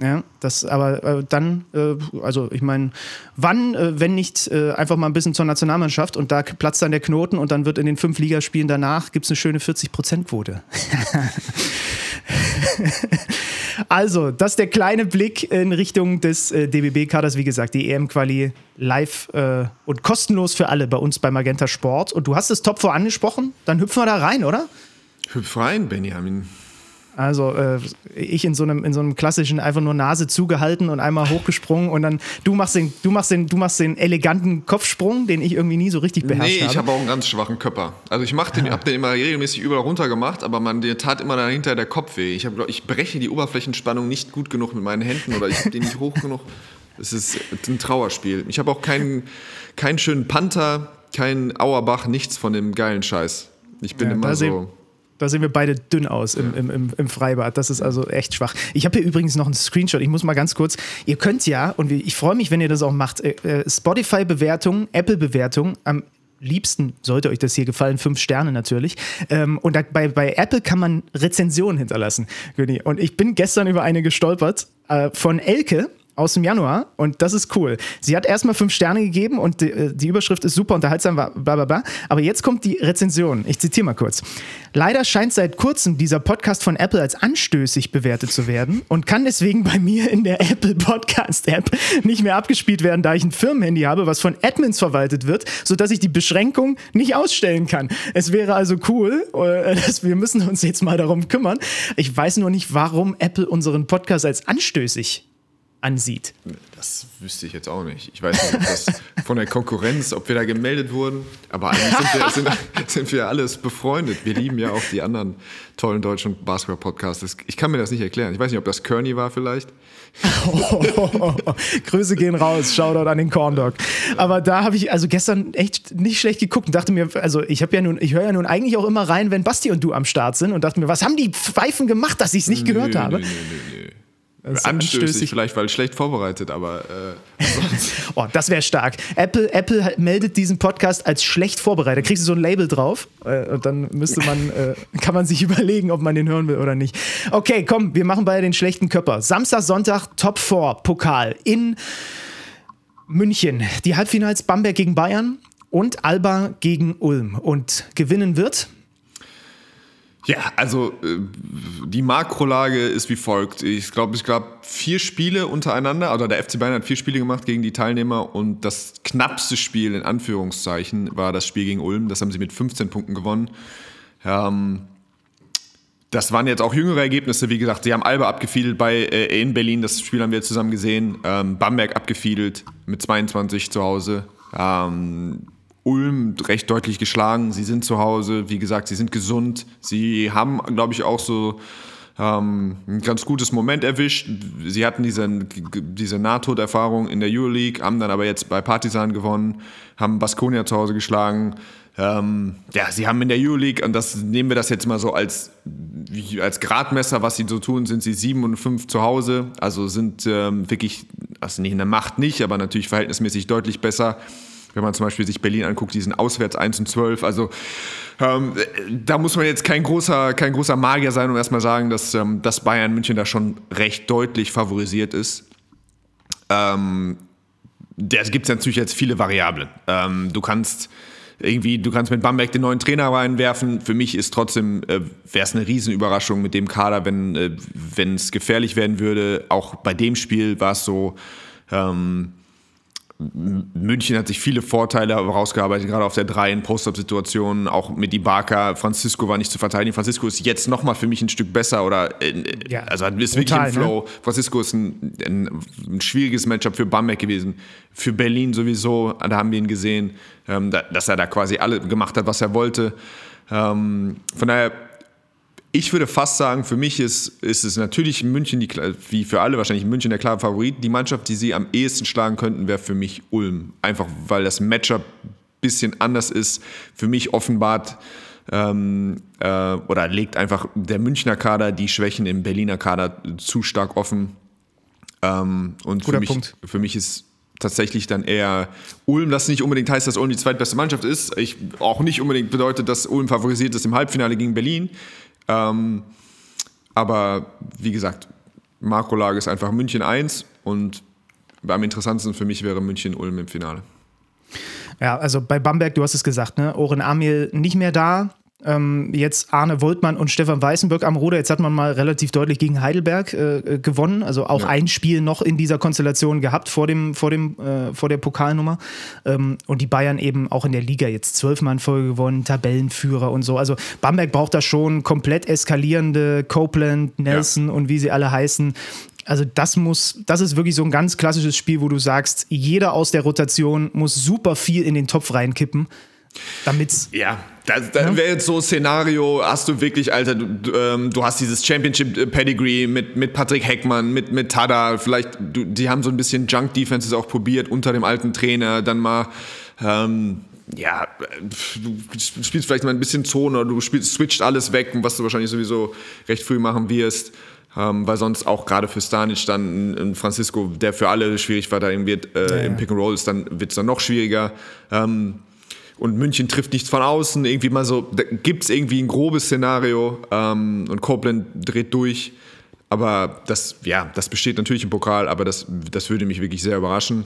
Ja, das aber äh, dann, äh, also ich meine, wann, äh, wenn nicht äh, einfach mal ein bisschen zur Nationalmannschaft und da platzt dann der Knoten und dann wird in den fünf Ligaspielen danach gibt es eine schöne 40%-Quote. also, das ist der kleine Blick in Richtung des äh, DBB-Kaders. Wie gesagt, die EM-Quali live äh, und kostenlos für alle bei uns bei Magenta Sport. Und du hast das Top vor angesprochen, dann hüpfen wir da rein, oder? Hüpf rein, Benjamin. Also äh, ich in so einem in so einem klassischen einfach nur Nase zugehalten und einmal hochgesprungen und dann du machst den du machst den du machst den eleganten Kopfsprung, den ich irgendwie nie so richtig beherrscht habe. Nee, ich habe auch einen ganz schwachen Körper. Also ich mache den ja. habe den immer regelmäßig überall runter gemacht, aber man der tat immer dahinter der Kopf weh. Ich habe ich breche die Oberflächenspannung nicht gut genug mit meinen Händen oder ich habe den nicht hoch genug. Es ist ein Trauerspiel. Ich habe auch keinen keinen schönen Panther, keinen Auerbach, nichts von dem geilen Scheiß. Ich bin ja, immer so da sehen wir beide dünn aus im, im, im, im Freibad. Das ist also echt schwach. Ich habe hier übrigens noch einen Screenshot. Ich muss mal ganz kurz. Ihr könnt ja, und ich freue mich, wenn ihr das auch macht, äh, äh, Spotify-Bewertung, Apple-Bewertung am liebsten sollte euch das hier gefallen, fünf Sterne natürlich. Ähm, und da, bei, bei Apple kann man Rezensionen hinterlassen. Und ich bin gestern über eine gestolpert äh, von Elke aus dem Januar und das ist cool. Sie hat erstmal fünf Sterne gegeben und die, äh, die, Überschrift ist super unterhaltsam, bla bla bla. Aber jetzt kommt die Rezension. Ich zitiere mal kurz. Leider scheint seit kurzem dieser Podcast von Apple als anstößig bewertet zu werden und kann deswegen bei mir in der Apple Podcast App nicht mehr abgespielt werden, da ich ein Firmenhandy habe, was von Admins verwaltet wird, sodass ich die Beschränkung nicht ausstellen kann. Es wäre also cool, äh, dass wir müssen uns jetzt mal darum kümmern. Ich weiß nur nicht, warum Apple unseren Podcast als anstößig ansieht. Das wüsste ich jetzt auch nicht. Ich weiß nicht, ob das von der Konkurrenz, ob wir da gemeldet wurden, aber eigentlich sind wir, sind, sind wir alles befreundet. Wir lieben ja auch die anderen tollen deutschen Basketball-Podcasts. Ich kann mir das nicht erklären. Ich weiß nicht, ob das Kearney war vielleicht. Oh, oh, oh, Grüße gehen raus, Shoutout an den Corndog. Aber da habe ich also gestern echt nicht schlecht geguckt und dachte mir, also ich habe ja nun, ich höre ja nun eigentlich auch immer rein, wenn Basti und du am Start sind und dachte mir, was haben die Pfeifen gemacht, dass ich es nicht gehört nö, habe? Nö, nö, nö. Anstößig, anstößig, vielleicht, weil schlecht vorbereitet, aber. Äh, oh, das wäre stark. Apple, Apple meldet diesen Podcast als schlecht vorbereitet. Da kriegst du so ein Label drauf äh, und dann müsste man, äh, kann man sich überlegen, ob man den hören will oder nicht. Okay, komm, wir machen beide den schlechten Körper. Samstag, Sonntag, Top 4 Pokal in München. Die Halbfinals Bamberg gegen Bayern und Alba gegen Ulm. Und gewinnen wird ja, also äh, die Makrolage ist wie folgt. Ich glaube, es gab vier Spiele untereinander, also der FC Bayern hat vier Spiele gemacht gegen die Teilnehmer und das knappste Spiel in Anführungszeichen war das Spiel gegen Ulm. Das haben sie mit 15 Punkten gewonnen. Ähm, das waren jetzt auch jüngere Ergebnisse, wie gesagt, sie haben Alba abgefiedelt bei äh, in Berlin, das Spiel haben wir zusammen gesehen. Ähm, Bamberg abgefiedelt mit 22 zu Hause. Ähm, Ulm recht deutlich geschlagen. Sie sind zu Hause, wie gesagt, sie sind gesund. Sie haben, glaube ich, auch so ähm, ein ganz gutes Moment erwischt. Sie hatten diese, diese Nahtoderfahrung in der Euroleague, haben dann aber jetzt bei Partisan gewonnen, haben Baskonia zu Hause geschlagen. Ähm, ja, sie haben in der Euroleague, und das nehmen wir das jetzt mal so als, als Gradmesser, was sie so tun, sind sie 7 und 5 zu Hause. Also sind ähm, wirklich, also nicht in der Macht nicht, aber natürlich verhältnismäßig deutlich besser wenn man zum Beispiel sich Berlin anguckt, die sind auswärts 1 und 12. Also ähm, da muss man jetzt kein großer, kein großer Magier sein, um erstmal sagen, dass, ähm, dass Bayern München da schon recht deutlich favorisiert ist. Ähm, da gibt es natürlich jetzt viele Variablen. Ähm, du kannst irgendwie, du kannst mit Bamberg den neuen Trainer reinwerfen. Für mich ist trotzdem, äh, wäre es eine Riesenüberraschung mit dem Kader, wenn äh, es gefährlich werden würde. Auch bei dem Spiel war es so, ähm, München hat sich viele Vorteile rausgearbeitet, gerade auf der 3 in Post-Up-Situationen, auch mit Ibaka. Francisco war nicht zu verteidigen. Francisco ist jetzt nochmal für mich ein Stück besser oder äh, ja, also ist wirklich im Flow. Ne? Francisco ist ein, ein, ein, schwieriges Matchup für Bamberg gewesen. Für Berlin sowieso, da haben wir ihn gesehen, ähm, da, dass er da quasi alle gemacht hat, was er wollte. Ähm, von daher ich würde fast sagen, für mich ist, ist es natürlich München, die, wie für alle wahrscheinlich München der klare Favorit. Die Mannschaft, die sie am ehesten schlagen könnten, wäre für mich Ulm. Einfach weil das Matchup ein bisschen anders ist. Für mich offenbart ähm, äh, oder legt einfach der Münchner Kader die Schwächen im Berliner Kader zu stark offen. Ähm, und für mich, für mich ist tatsächlich dann eher Ulm, das nicht unbedingt heißt, dass Ulm die zweitbeste Mannschaft ist. Ich, auch nicht unbedingt bedeutet, dass Ulm favorisiert ist im Halbfinale gegen Berlin. Ähm, aber wie gesagt, Marco-Lage ist einfach München 1 und am interessantesten für mich wäre München-Ulm im Finale. Ja, also bei Bamberg, du hast es gesagt, ne? Oren Amil nicht mehr da. Ähm, jetzt Arne Woltmann und Stefan Weißenberg am Ruder. Jetzt hat man mal relativ deutlich gegen Heidelberg äh, äh, gewonnen. Also auch ja. ein Spiel noch in dieser Konstellation gehabt vor, dem, vor, dem, äh, vor der Pokalnummer. Ähm, und die Bayern eben auch in der Liga jetzt zwölfmal in Folge gewonnen, Tabellenführer und so. Also Bamberg braucht da schon komplett eskalierende Copeland, Nelson ja. und wie sie alle heißen. Also das muss, das ist wirklich so ein ganz klassisches Spiel, wo du sagst, jeder aus der Rotation muss super viel in den Topf reinkippen damit Ja, das, das wäre jetzt so ein Szenario, hast du wirklich, Alter, du, ähm, du hast dieses Championship-Pedigree mit, mit Patrick Heckmann, mit, mit Tada, vielleicht, du, die haben so ein bisschen Junk-Defenses auch probiert unter dem alten Trainer, dann mal, ähm, ja, du spielst vielleicht mal ein bisschen Zone oder du spielst, switcht alles weg, was du wahrscheinlich sowieso recht früh machen wirst. Ähm, weil sonst auch gerade für Stanic dann ein Francisco, der für alle schwierig war, da wird äh, ja, ja. im Pick and Roll ist, dann wird es dann noch schwieriger. Ähm, und München trifft nichts von außen. Irgendwie mal so, da gibt es irgendwie ein grobes Szenario ähm, und Copeland dreht durch. Aber das, ja, das besteht natürlich im Pokal, aber das, das würde mich wirklich sehr überraschen.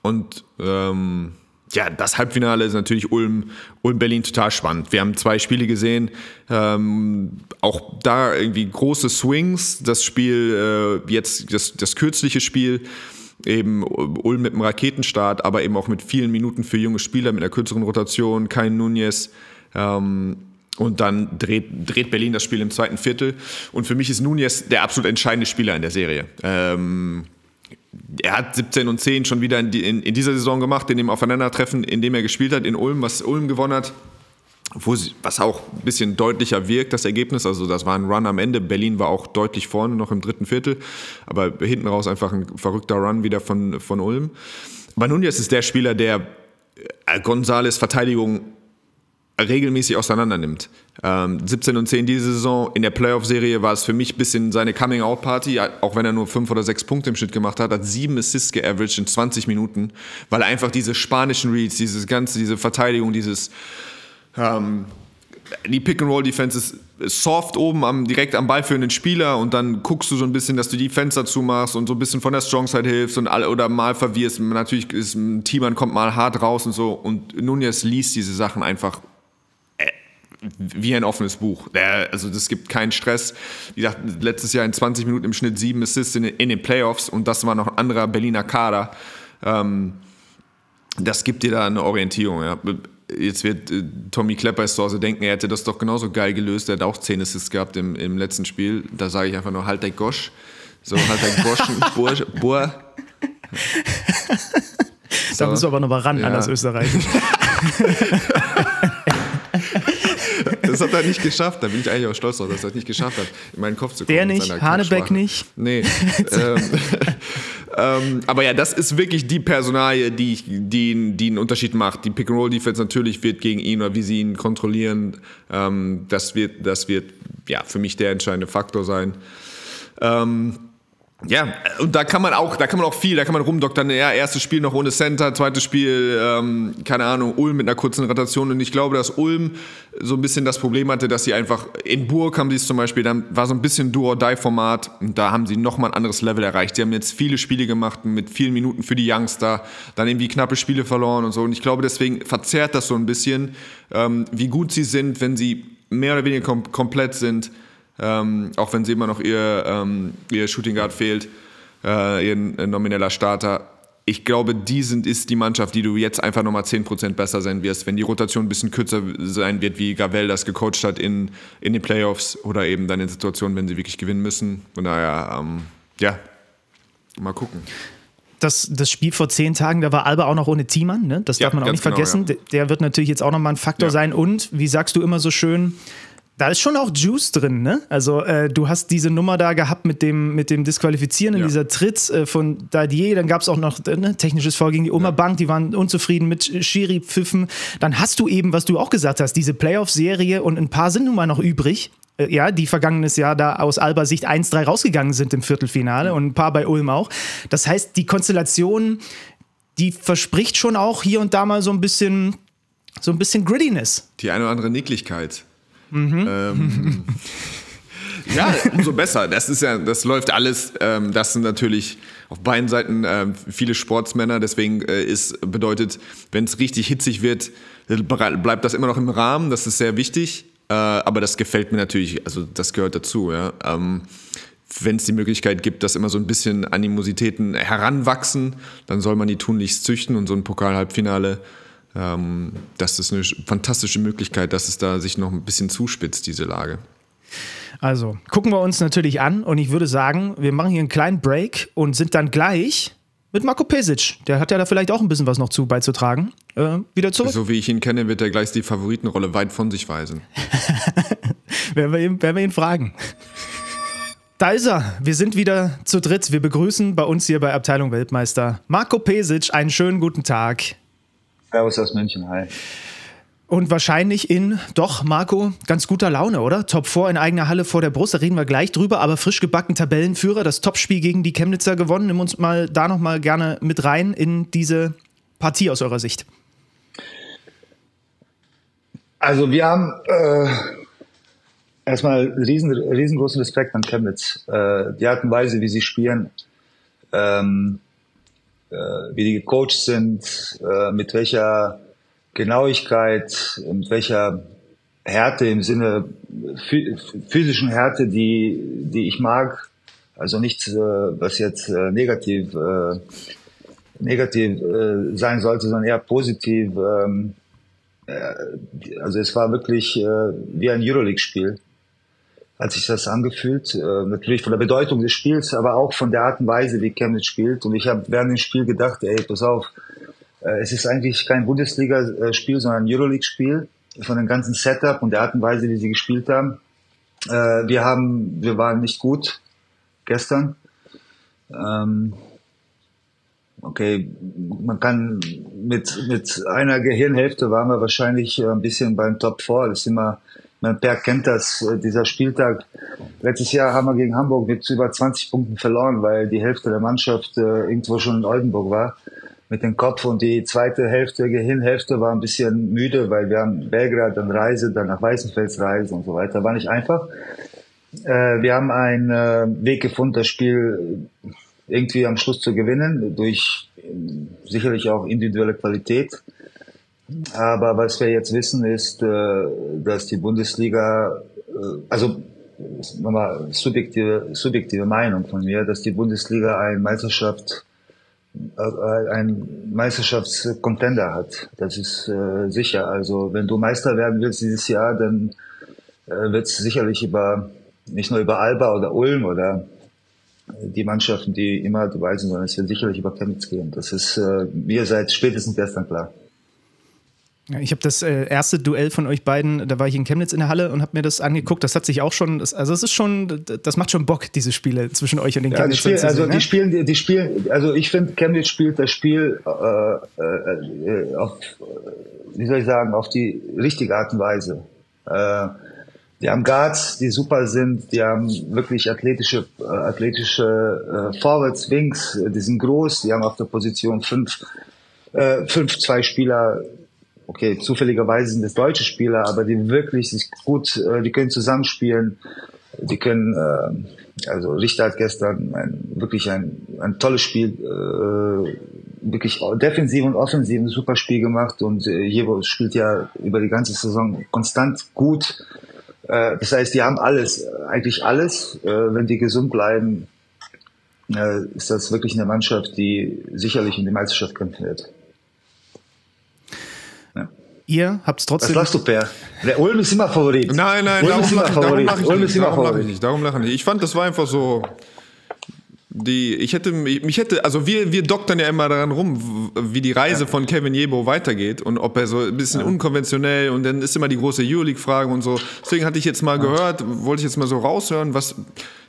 Und ähm, ja, das Halbfinale ist natürlich Ulm, Ulm Berlin total spannend. Wir haben zwei Spiele gesehen, ähm, auch da irgendwie große Swings. Das Spiel äh, jetzt das, das kürzliche Spiel eben Ulm mit einem Raketenstart, aber eben auch mit vielen Minuten für junge Spieler, mit einer kürzeren Rotation, kein Nunez. Ähm, und dann dreht, dreht Berlin das Spiel im zweiten Viertel. Und für mich ist Nunez der absolut entscheidende Spieler in der Serie. Ähm, er hat 17 und 10 schon wieder in, in, in, dieser Saison gemacht, in dem Aufeinandertreffen, in dem er gespielt hat, in Ulm, was Ulm gewonnen hat sie, was auch ein bisschen deutlicher wirkt, das Ergebnis. Also das war ein Run am Ende. Berlin war auch deutlich vorne, noch im dritten Viertel. Aber hinten raus einfach ein verrückter Run wieder von, von Ulm. Aber Nunez ist der Spieler, der äh, Gonzales Verteidigung regelmäßig auseinander nimmt. Ähm, 17 und 10 diese Saison. In der Playoff-Serie war es für mich ein bisschen seine Coming-out-Party, auch wenn er nur fünf oder sechs Punkte im Schnitt gemacht hat, hat sieben Assists geaveraged in 20 Minuten, weil er einfach diese spanischen Reads, dieses ganze, diese Verteidigung, dieses ähm, die Pick-and-Roll-Defense ist soft oben am, direkt am ballführenden Spieler und dann guckst du so ein bisschen, dass du die Fenster zumachst und so ein bisschen von der Strong-Side hilfst und all, oder mal verwirrst. Natürlich ist ein Team, kommt mal hart raus und so und Nunez liest diese Sachen einfach äh, wie ein offenes Buch. Der, also das gibt keinen Stress. Wie gesagt, letztes Jahr in 20 Minuten im Schnitt sieben Assists in, in den Playoffs und das war noch ein anderer Berliner Kader. Ähm, das gibt dir da eine Orientierung. Ja jetzt wird äh, Tommy Klepper zu Hause denken, er hätte das doch genauso geil gelöst. Er hat auch 10 Assists gehabt im, im letzten Spiel. Da sage ich einfach nur, halt dein Gosch. So, halt dein Goschen, Bohr. Bohr. So. Da müssen wir aber noch mal ran ja. an das Österreichisch. das hat er nicht geschafft. Da bin ich eigentlich auch stolz drauf, dass er es nicht geschafft hat, in meinen Kopf zu kommen. Der nicht, Hanebeck nicht. Nee. ähm, ähm, aber ja, das ist wirklich die Personalie, die, die, die einen Unterschied macht. Die Pick-and-Roll-Defense natürlich wird gegen ihn oder wie sie ihn kontrollieren, ähm, das wird, das wird ja, für mich der entscheidende Faktor sein. Ähm, ja, und da kann man auch, da kann man auch viel, da kann man rumdoktern. Ja, erstes Spiel noch ohne Center, zweites Spiel, ähm, keine Ahnung, Ulm mit einer kurzen Rotation. Und ich glaube, dass Ulm so ein bisschen das Problem hatte, dass sie einfach, in Burg haben sie es zum Beispiel, dann war so ein bisschen Do-or-Die-Format und da haben sie nochmal ein anderes Level erreicht. Sie haben jetzt viele Spiele gemacht mit vielen Minuten für die Youngster, dann irgendwie knappe Spiele verloren und so. Und ich glaube, deswegen verzerrt das so ein bisschen, ähm, wie gut sie sind, wenn sie mehr oder weniger kom komplett sind ähm, auch wenn sie immer noch ihr, ähm, ihr Shooting Guard fehlt, äh, ihr nomineller Starter. ich glaube, die sind, ist die Mannschaft, die du jetzt einfach nochmal 10% besser sein wirst, wenn die Rotation ein bisschen kürzer sein wird, wie Gavel das gecoacht hat in, in den Playoffs oder eben dann in Situationen, wenn sie wirklich gewinnen müssen. Von daher, ähm, ja, mal gucken das, das Spiel vor zehn Tagen, da war Alba auch noch ohne Thiemann, ne? das darf ja, man auch nicht genau, vergessen. Ja. Der wird natürlich jetzt auch nochmal ein Faktor ja. sein. Und, wie sagst du immer so schön, da ist schon auch Juice drin, ne? Also äh, du hast diese Nummer da gehabt mit dem, mit dem Disqualifizieren in ja. dieser Tritt äh, von Dadier, dann gab es auch noch äh, ne, technisches Foul gegen die Oma ja. Bank, die waren unzufrieden mit Schiri-Pfiffen. Dann hast du eben, was du auch gesagt hast, diese Playoff-Serie und ein paar sind nun mal noch übrig. Äh, ja, die vergangenes Jahr da aus Alba Sicht 1-3 rausgegangen sind im Viertelfinale und ein paar bei Ulm auch. Das heißt, die Konstellation, die verspricht schon auch hier und da mal so ein bisschen, so ein bisschen Grittiness. Die eine oder andere Nicklichkeit. Mhm. Ähm, ja, umso besser. Das ist ja, das läuft alles. Ähm, das sind natürlich auf beiden Seiten ähm, viele Sportsmänner. Deswegen äh, ist bedeutet, wenn es richtig hitzig wird, bleibt das immer noch im Rahmen. Das ist sehr wichtig. Äh, aber das gefällt mir natürlich. Also das gehört dazu. Ja. Ähm, wenn es die Möglichkeit gibt, dass immer so ein bisschen Animositäten heranwachsen, dann soll man die tunlichst züchten und so ein Pokal-Halbfinale ähm, das ist eine fantastische Möglichkeit, dass es da sich noch ein bisschen zuspitzt, diese Lage. Also, gucken wir uns natürlich an und ich würde sagen, wir machen hier einen kleinen Break und sind dann gleich mit Marco Pesic. Der hat ja da vielleicht auch ein bisschen was noch zu beizutragen. Äh, wieder zurück. So wie ich ihn kenne, wird er gleich die Favoritenrolle weit von sich weisen. werden, wir ihn, werden wir ihn fragen. Da ist er. Wir sind wieder zu dritt. Wir begrüßen bei uns hier bei Abteilung Weltmeister Marco Pesic. Einen schönen guten Tag. Servus aus München, hi. Und wahrscheinlich in, doch, Marco, ganz guter Laune, oder? Top 4 in eigener Halle vor der Brust, da reden wir gleich drüber, aber frisch gebacken Tabellenführer, das Topspiel gegen die Chemnitzer gewonnen. Nimm uns mal da nochmal gerne mit rein in diese Partie aus eurer Sicht. Also wir haben äh, erstmal riesen, riesengroßen Respekt an Chemnitz. Äh, die Art und Weise, wie sie spielen, ähm, äh, wie die gecoacht sind, äh, mit welcher Genauigkeit, mit welcher Härte im Sinne physischen Härte, die, die ich mag. Also nichts, äh, was jetzt negativ, negativ sein sollte, sondern eher positiv. Ähm, also es war wirklich wie ein Euroleague-Spiel hat sich das angefühlt. Äh, natürlich von der Bedeutung des Spiels, aber auch von der Art und Weise, wie Chemnitz spielt. Und ich habe während dem Spiel gedacht, ey, pass auf, äh, es ist eigentlich kein Bundesliga-Spiel, sondern ein Euroleague-Spiel von dem ganzen Setup und der Art und Weise, wie sie gespielt haben. Äh, wir haben, wir waren nicht gut gestern. Ähm, okay, man kann mit, mit einer Gehirnhälfte waren wir wahrscheinlich ein bisschen beim Top 4. Das ist immer, man Per kennt das, äh, dieser Spieltag. Letztes Jahr haben wir gegen Hamburg mit über 20 Punkten verloren, weil die Hälfte der Mannschaft äh, irgendwo schon in Oldenburg war mit dem Kopf und die zweite Hälfte, Hinhälfte war ein bisschen müde, weil wir haben Belgrad, dann Reise, dann nach Weißenfels Reise und so weiter. War nicht einfach. Äh, wir haben einen äh, Weg gefunden, das Spiel irgendwie am Schluss zu gewinnen, durch äh, sicherlich auch individuelle Qualität. Aber was wir jetzt wissen, ist, äh, dass die Bundesliga, äh, also nochmal subjektive, subjektive Meinung von mir, dass die Bundesliga ein Meisterschaft äh, ein Meisterschaftscontender hat. Das ist sicher. Also wenn du Meister werden willst dieses Jahr, dann wird es sicherlich über nicht nur über Alba oder Ulm oder die Mannschaften, die immer dabei sind, sondern es wird sicherlich über Chemnitz gehen. Das ist mir seit spätestens gestern klar. Ich habe das äh, erste Duell von euch beiden, da war ich in Chemnitz in der Halle und habe mir das angeguckt. Das hat sich auch schon, das, also es ist schon, das macht schon Bock, diese Spiele zwischen euch und den ja, Chemnitzern. Spiel, also die ne? spielen, die spielen, also ich finde, Chemnitz spielt das Spiel äh, äh, auf, wie soll ich sagen, auf die richtige Art und Weise. Äh, die haben Guards, die super sind, die haben wirklich athletische, äh, athletische äh, Forwards, Wings, die sind groß, die haben auf der Position fünf, äh, fünf, zwei Spieler, okay, zufälligerweise sind es deutsche Spieler, aber die wirklich sich gut, äh, die können zusammenspielen, die können, äh, also Richter hat gestern ein, wirklich ein, ein tolles Spiel, äh, wirklich defensiv und offensiv ein super Spiel gemacht und äh, Jevo spielt ja über die ganze Saison konstant gut. Äh, das heißt, die haben alles, eigentlich alles, äh, wenn die gesund bleiben, äh, ist das wirklich eine Mannschaft, die sicherlich in die Meisterschaft kämpfen wird. Ja. Ihr habt es trotzdem. Was lachst du, Per? Der Ulm ist immer Favorit. Nein, nein, Ulm darum lache ich, darum lach ich, Ulm nicht. ist immer Darum lach ich Favorit. nicht. Darum lache ich nicht. Ich fand, das war einfach so. Die, ich hätte, mich hätte, also wir, wir doktern ja immer daran rum, wie die Reise von Kevin Jebo weitergeht und ob er so ein bisschen unkonventionell und dann ist immer die große Euroleague-Frage und so. Deswegen hatte ich jetzt mal gehört, wollte ich jetzt mal so raushören, was,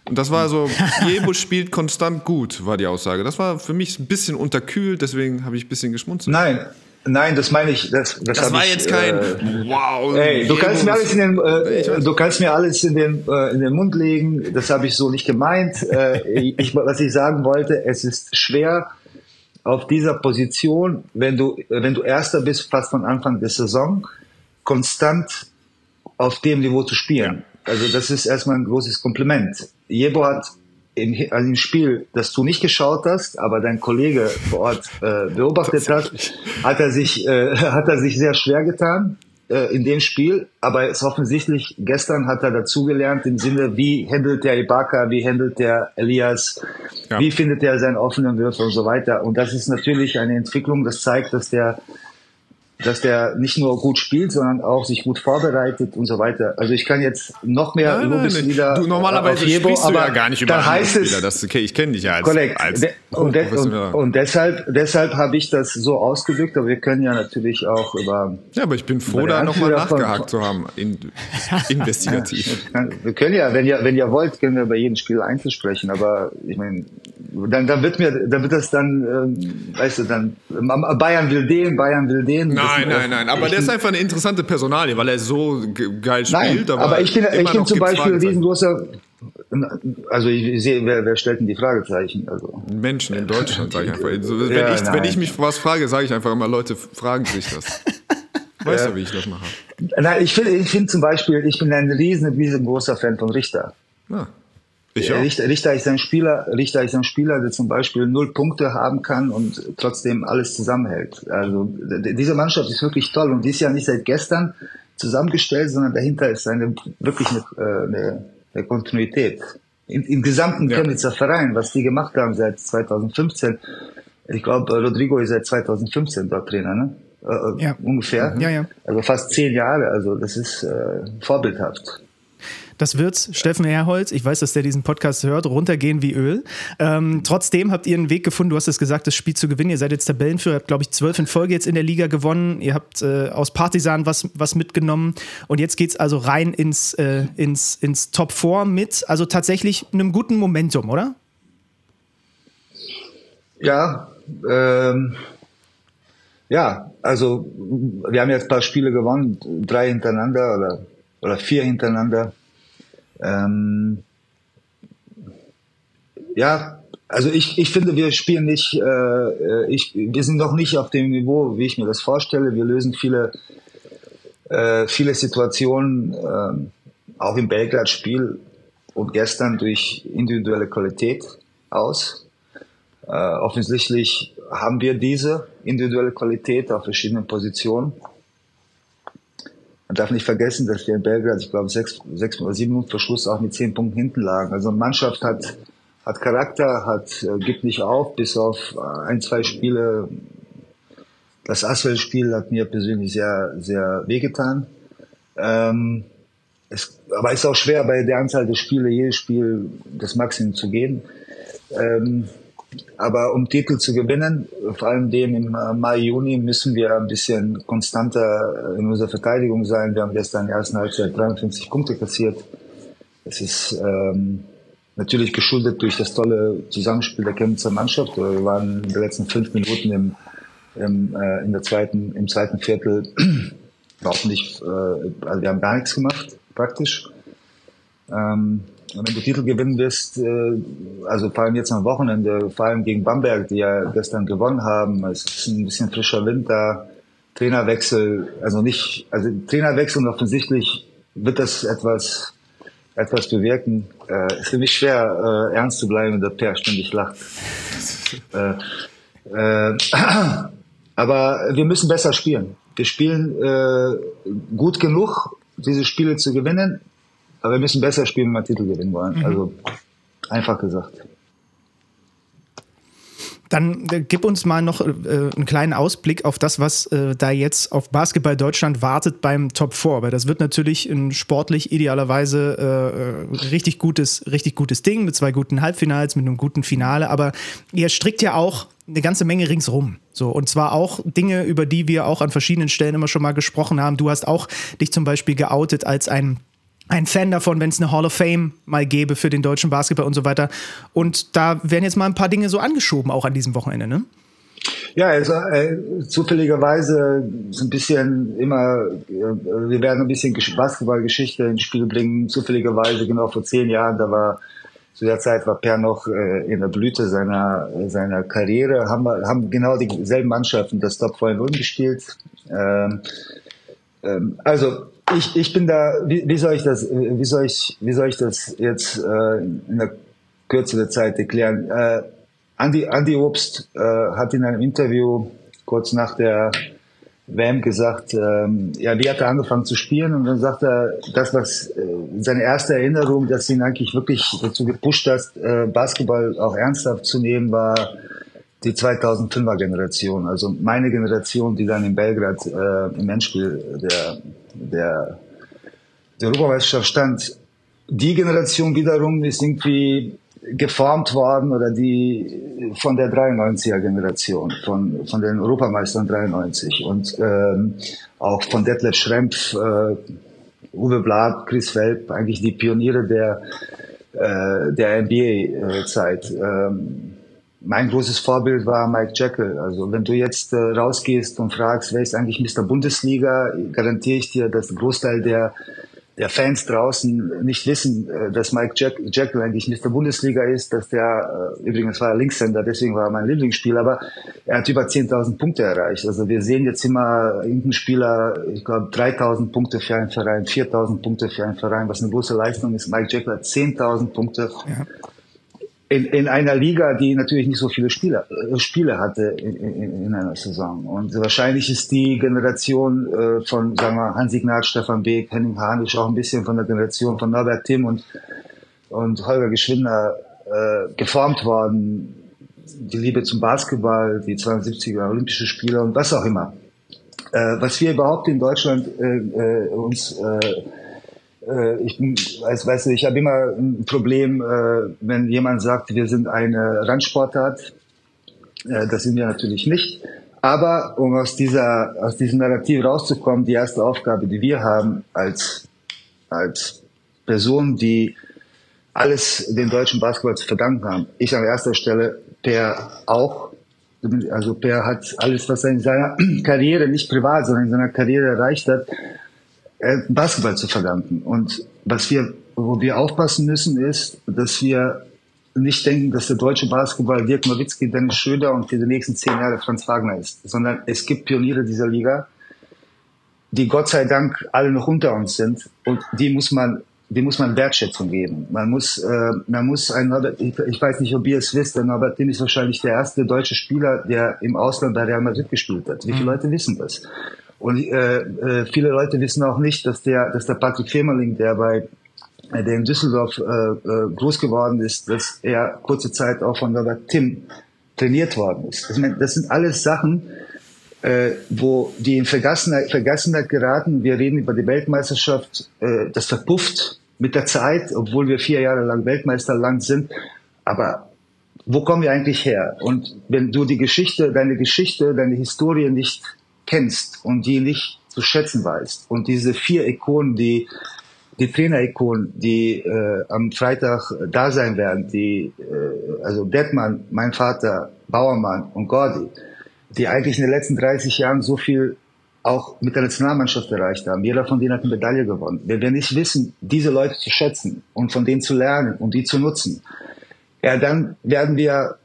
und das war so, Jebo spielt konstant gut, war die Aussage. Das war für mich ein bisschen unterkühlt, deswegen habe ich ein bisschen geschmunzelt. Nein, nein, das meine ich. Das, das, das war ich, jetzt kein, Äh, wow. Ey, du kannst mir alles in den, äh, du kannst mir alles in den, äh, in den Mund legen. Das habe ich so nicht gemeint. Äh, ich, was ich sagen wollte, es ist schwer auf dieser Position, wenn du, wenn du Erster bist, fast von Anfang der Saison, konstant auf dem Niveau zu spielen. Also das ist erstmal ein großes Kompliment. Jebo hat im, also im Spiel, das du nicht geschaut hast, aber dein Kollege vor Ort äh, beobachtet hat, hat er sich, äh, hat er sich sehr schwer getan äh, in dem Spiel. Aber es ist offensichtlich, gestern hat er dazugelernt im Sinne, wie handelt der Ibaka, wie handelt der Elias, Ja. wie findet er seinen offenen Würfel und so weiter. Und das ist natürlich eine Entwicklung, das zeigt, dass der dass der nicht nur gut spielt, sondern auch sich gut vorbereitet und so weiter. Also ich kann jetzt noch mehr Nein, Lobeslieder du, normalerweise auf Jebo, sprichst du ja aber gar nicht über da heißt Spieler. es, Das, okay, ich kenne dich ja als, Korrekt. als De und, de und, und deshalb, deshalb habe ich das so ausgedrückt, aber wir können ja natürlich auch über. Ja, aber ich bin froh, da nochmal von- nachgehakt zu haben, in, investigativ. Wir können ja, wenn ihr, wenn ihr wollt, können wir über jeden Spiel einzeln sprechen, aber ich meine, dann, dann wird mir, dann wird das dann, ähm, weißt du, dann Bayern will den, Bayern will den. Nein, Das- nein, nein, aber der ist einfach eine interessante Personalie, weil er so ge- geil Nein, spielt. aber, Aber, ich bin, immer ich noch zum Beispiel riesengroßer, also ich sehe, wer, wer stellt denn die Fragezeichen? Also. Menschen in Deutschland, sage ich einfach. Wenn, Ja, ich, wenn nein. ich mich was frage, sage ich einfach immer, Leute, fragen sich das. Weißt du, wie ich das mache? Nein, ich finde, ich finde zum Beispiel, ich bin ein riesen, riesengroßer Fan von Richter. Ja. Ich Ja, auch. Richter, Richter ist ein Spieler, Richter ist ein Spieler, der zum Beispiel null Punkte haben kann und trotzdem alles zusammenhält. Also diese Mannschaft ist wirklich toll und die ist ja nicht seit gestern zusammengestellt, sondern dahinter ist eine wirklich eine, äh, eine, eine Kontinuität. Im, Im gesamten Ja. Chemnitzer Verein, was die gemacht haben seit 2015. Ich glaube, Rodrigo ist seit 2015 dort Trainer, ne? Äh, äh, Ja. Ungefähr. Ja, ja. Also fast zehn Jahre. Also das ist äh, vorbildhaft. Das wird Steffen Herholz, ich weiß, dass der diesen Podcast hört, runtergehen wie Öl. Ähm, trotzdem habt ihr einen Weg gefunden, du hast es gesagt, das Spiel zu gewinnen. Ihr seid jetzt Tabellenführer, habt, glaube ich, zwölf in Folge jetzt in der Liga gewonnen. Ihr habt äh, aus Partisan was, was mitgenommen. Und jetzt geht es also rein ins, äh, ins, ins Top 4 mit, also tatsächlich einem guten Momentum, oder? Ja, ähm, ja, also wir haben jetzt ein paar Spiele gewonnen, drei hintereinander oder, oder vier hintereinander. Ähm, ja, also ich, ich finde, wir spielen nicht, äh, ich, wir sind noch nicht auf dem Niveau, wie ich mir das vorstelle. Wir lösen viele, äh, viele Situationen, ähm, auch im Belgrad-Spiel und gestern durch individuelle Qualität aus. Äh, offensichtlich haben wir diese individuelle Qualität auf verschiedenen Positionen. Man darf nicht vergessen, dass wir in Belgrad, ich glaube, sechs, sechs oder sieben Minuten vor Schluss auch mit zehn Punkten hinten lagen. Also Mannschaft hat, hat Charakter, hat, äh, gibt nicht auf, bis auf äh, ein, zwei Spiele. Das Aswell-Spiel hat mir persönlich sehr, sehr wehgetan. Ähm, es, aber es ist auch schwer, bei der Anzahl der Spiele, jedes Spiel das Maximum zu geben. Ähm, aber um Titel zu gewinnen, vor allem den im äh, Mai, Juni, müssen wir ein bisschen konstanter in unserer Verteidigung sein. Wir haben gestern in der ersten Halbzeit 53 Punkte kassiert. Es ist ähm, natürlich geschuldet durch das tolle Zusammenspiel der Chemnitzer Mannschaft. Wir waren in den letzten fünf Minuten im, im, äh, in der zweiten, im zweiten Viertel überhaupt nicht, äh, also wir haben gar nichts gemacht, praktisch. Ähm, wenn du Titel gewinnen wirst, äh, also vor allem jetzt am Wochenende, vor allem gegen Bamberg, die ja gestern gewonnen haben, es ist ein bisschen frischer Wind da, Trainerwechsel, also nicht, also Trainerwechsel und offensichtlich wird das etwas, etwas bewirken. Äh, ist für mich schwer, äh, ernst zu bleiben, wenn der Per ständig lacht. äh, äh, aber wir müssen besser spielen. Wir spielen äh, gut genug, diese Spiele zu gewinnen, aber wir müssen besser spielen, wenn wir Titel gewinnen wollen. Also einfach gesagt. Dann äh, gib uns mal noch äh, einen kleinen Ausblick auf das, was äh, da jetzt auf Basketball Deutschland wartet beim Top 4. Weil das wird natürlich ein sportlich idealerweise äh, äh, richtig, gutes, richtig gutes Ding mit zwei guten Halbfinals, mit einem guten Finale. Aber ihr strickt ja auch eine ganze Menge ringsrum. So, und zwar auch Dinge, über die wir auch an verschiedenen Stellen immer schon mal gesprochen haben. Du hast auch dich zum Beispiel geoutet als ein ein Fan davon, wenn es eine Hall of Fame mal gäbe für den deutschen Basketball und so weiter. Und da werden jetzt mal ein paar Dinge so angeschoben, auch an diesem Wochenende, ne? Ja, also äh, zufälligerweise so ein bisschen immer, äh, wir werden ein bisschen Basketballgeschichte ins Spiel bringen. Zufälligerweise, genau vor zehn Jahren, da war zu der Zeit war Per noch äh, in der Blüte seiner seiner Karriere, haben wir haben genau dieselben Mannschaften das Top 4 in gespielt. Ähm, ähm, also ich, ich bin da, wie, wie soll ich das, wie soll ich, wie soll ich das jetzt äh, in der Kürze der Zeit erklären? Äh, Andi, Andi Obst äh, hat in einem Interview kurz nach der WM gesagt, ähm, ja, wie hat er angefangen zu spielen? Und dann sagt er, das, was äh, seine erste Erinnerung, dass ihn eigentlich wirklich dazu gepusht hat, äh, Basketball auch ernsthaft zu nehmen, war die 2005er Generation, also meine Generation, die dann in Belgrad äh, im Endspiel der, der, der Europameisterschaft stand. Die Generation wiederum ist irgendwie geformt worden oder die von der 93er Generation, von, von den Europameistern 93 und ähm, auch von Detlef Schrempf, äh, Uwe Blatt, Chris Welp, eigentlich die Pioniere der, äh, der NBA-Zeit. Ähm, mein großes Vorbild war Mike Jekyll. Also wenn du jetzt äh, rausgehst und fragst, wer ist eigentlich Mr. Bundesliga, garantiere ich dir, dass der Großteil der, der Fans draußen nicht wissen, äh, dass Mike Jack Jekyll eigentlich Mr. Bundesliga ist, dass der, äh, übrigens war er Linkshänder, deswegen war er mein Lieblingsspieler, aber er hat über 10.000 Punkte erreicht. Also wir sehen jetzt immer irgendeinen Spieler, ich glaube 3.000 Punkte für einen Verein, 4.000 Punkte für einen Verein, was eine große Leistung ist. Mike Jekyll hat 10.000 Punkte. Ja in, in einer Liga, die natürlich nicht so viele Spieler, äh, Spiele hatte in, in, in einer Saison. Und wahrscheinlich ist die Generation äh, von, sagen wir, Hansi Gnad, Stefan Beek, Henning Hanisch auch ein bisschen von der Generation von Norbert Timm und, und Holger Geschwindner äh, geformt worden. Die Liebe zum Basketball, die 72er Olympische Spiele und was auch immer. Äh, was wir überhaupt in Deutschland äh, äh, uns äh, ich bin, weiß, du, ich habe immer ein Problem, äh, wenn jemand sagt, wir sind eine Randsportart. Äh, das sind wir natürlich nicht. Aber um aus dieser, aus diesem Narrativ rauszukommen, die erste Aufgabe, die wir haben als, als Person, die alles den deutschen Basketball zu verdanken haben. Ich an erster Stelle, Per auch. Also Per hat alles, was er in seiner Karriere, nicht privat, sondern in seiner Karriere erreicht hat, äh, Basketball zu verdanken. Und was wir, wo wir aufpassen müssen, ist, dass wir nicht denken, dass der deutsche Basketball Dirk Nowitzki, Dennis Schröder und für die nächsten zehn Jahre Franz Wagner ist, sondern es gibt Pioniere dieser Liga, die Gott sei Dank alle noch unter uns sind und die muss man, die muss man Wertschätzung geben. Man muss, äh, man muss ein Norbert, ich, ich weiß nicht, ob ihr es wisst, der Norbert Tim ist wahrscheinlich der erste deutsche Spieler, der im Ausland bei Real Madrid gespielt hat. Wie viele mhm. Leute wissen das? Und äh, äh, viele Leute wissen auch nicht, dass der, dass der Patrick Femerling, der bei äh, der in Düsseldorf äh, äh, groß geworden ist, dass er kurze Zeit auch von Robert Tim trainiert worden ist. Ich meine, das sind alles Sachen, äh, wo die in Vergessenheit, Vergessenheit geraten. Wir reden über die Weltmeisterschaft, äh, das verpufft mit der Zeit, obwohl wir vier Jahre lang Weltmeister lang sind. Aber wo kommen wir eigentlich her? Und wenn du die Geschichte, deine Geschichte, deine Historie nicht kennst und die nicht zu schätzen weißt. Und diese vier Ikonen, die die Trainer-Ikonen, die äh, am Freitag da sein werden, die äh, also Detmann, mein Vater, Bauermann und Gordi, die eigentlich in den letzten 30 Jahren so viel auch mit der Nationalmannschaft erreicht haben. Jeder von denen hat eine Medaille gewonnen. Wenn wir nicht wissen, diese Leute zu schätzen und von denen zu lernen und die zu nutzen, ja, dann werden wir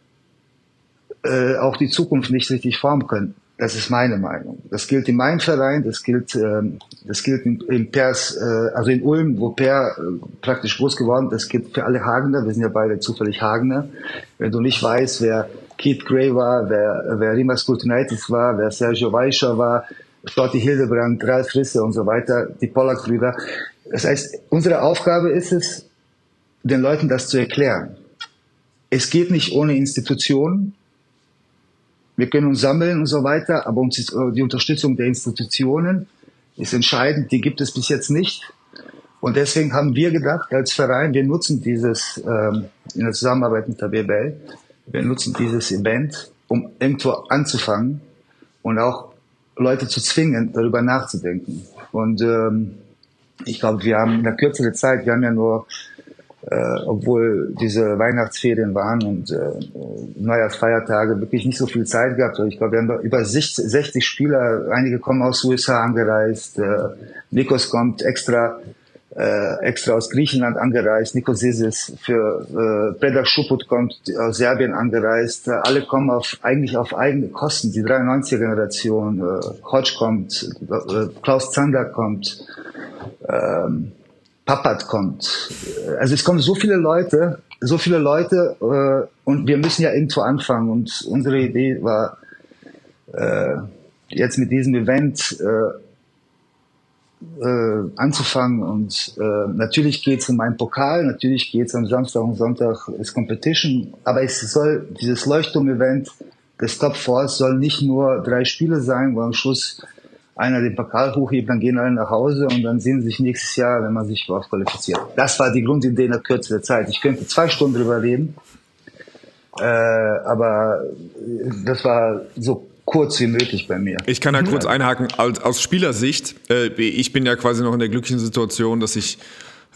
äh, auch die Zukunft nicht richtig formen können. Das ist meine Meinung. Das gilt in meinem Verein, das gilt, ähm, das gilt in, in Pers, äh, also in Ulm, wo Per äh, praktisch groß geworden ist. Das gilt für alle Hagener. Wir sind ja beide zufällig Hagener. Wenn du nicht weißt, wer Keith Gray war, wer, wer Rimas Kultunitis war, wer Sergio Weischer war, Scotty Hildebrand, Ralf Risse und so weiter, die Pollack-Brüder. Das heißt, unsere Aufgabe ist es, den Leuten das zu erklären. Es geht nicht ohne Institutionen, wir können uns sammeln und so weiter, aber uns ist, äh, die Unterstützung der Institutionen ist entscheidend. Die gibt es bis jetzt nicht. Und deswegen haben wir gedacht, als Verein, wir nutzen dieses ähm, in der Zusammenarbeit mit der BBL, wir nutzen dieses Event, um irgendwo anzufangen und auch Leute zu zwingen, darüber nachzudenken. Und ähm, ich glaube, wir haben in der Kürze der Zeit, wir haben ja nur, äh, obwohl diese Weihnachtsferien waren und äh, Neujahrsfeiertage, wirklich nicht so viel Zeit gehabt. Also ich glaube, wir haben über 60, 60 Spieler, einige kommen aus USA angereist, äh, Nikos kommt extra äh, extra aus Griechenland angereist, Nikosis für äh, Predak Schuput kommt aus Serbien angereist. Äh, alle kommen auf eigentlich auf eigene Kosten. Die 93er Generation, äh, Hodge kommt, äh, Klaus Zander kommt, ähm, Papat kommt. Also es kommen so viele Leute, so viele Leute äh, und wir müssen ja irgendwo anfangen. Und unsere Idee war äh, jetzt mit diesem Event äh, äh, anzufangen. Und äh, natürlich geht es um einen Pokal, natürlich geht es am Samstag und Sonntag ist Competition, aber es soll dieses Leuchtturm-Event des Top Fours soll nicht nur drei Spiele sein, wo am Schluss einer den Pokal hochhebt, dann gehen alle nach Hause und dann sehen sie sich nächstes Jahr, wenn man sich überhaupt qualifiziert. Das war die Grundidee in der Kürze der Zeit. Ich könnte zwei Stunden drüber reden, äh, aber das war so kurz wie möglich bei mir. Ich kann da kurz einhaken. Aus, Spielersicht, äh, ich bin ja quasi noch in der glücklichen Situation, dass ich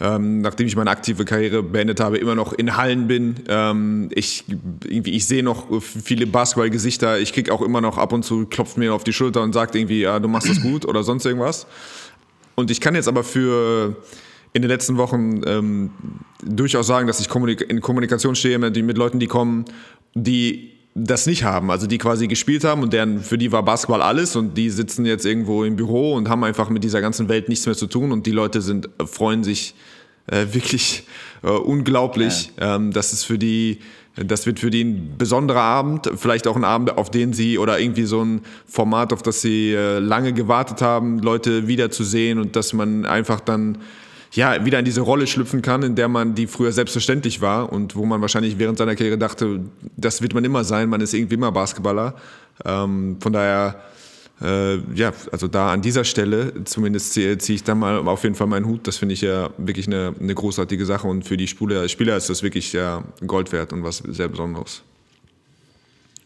ähm, nachdem ich meine aktive Karriere beendet habe, immer noch in Hallen bin. Ähm, ich irgendwie, ich sehe noch viele Basketballgesichter. Ich kriege auch immer noch ab und zu klopft mir auf die Schulter und sagt irgendwie, ja, du machst das gut oder sonst irgendwas. Und ich kann jetzt aber für in den letzten Wochen ähm, durchaus sagen, dass ich in Kommunikation stehe mit, mit Leuten, die kommen, die das nicht haben, also die quasi gespielt haben und deren für die war Basketball alles und die sitzen jetzt irgendwo im Büro und haben einfach mit dieser ganzen Welt nichts mehr zu tun und die Leute sind äh, freuen sich äh, wirklich äh, unglaublich. Ja. Ähm, das ist für die das wird für die ein besonderer Abend, vielleicht auch ein Abend, auf den sie oder irgendwie so ein Format, auf das sie äh, lange gewartet haben, Leute wiederzusehen und dass man einfach dann ja, wieder in diese Rolle schlüpfen kann, in der man die früher selbstverständlich war und wo man wahrscheinlich während seiner Karriere dachte, das wird man immer sein, man ist irgendwie immer Basketballer. Ähm, von daher, äh, ja, also da an dieser Stelle zumindest ziehe zieh ich da mal auf jeden Fall meinen Hut. Das finde ich ja wirklich eine, eine großartige Sache und für die Spieler, Spieler ist das wirklich ja Gold wert und was sehr Besonderes.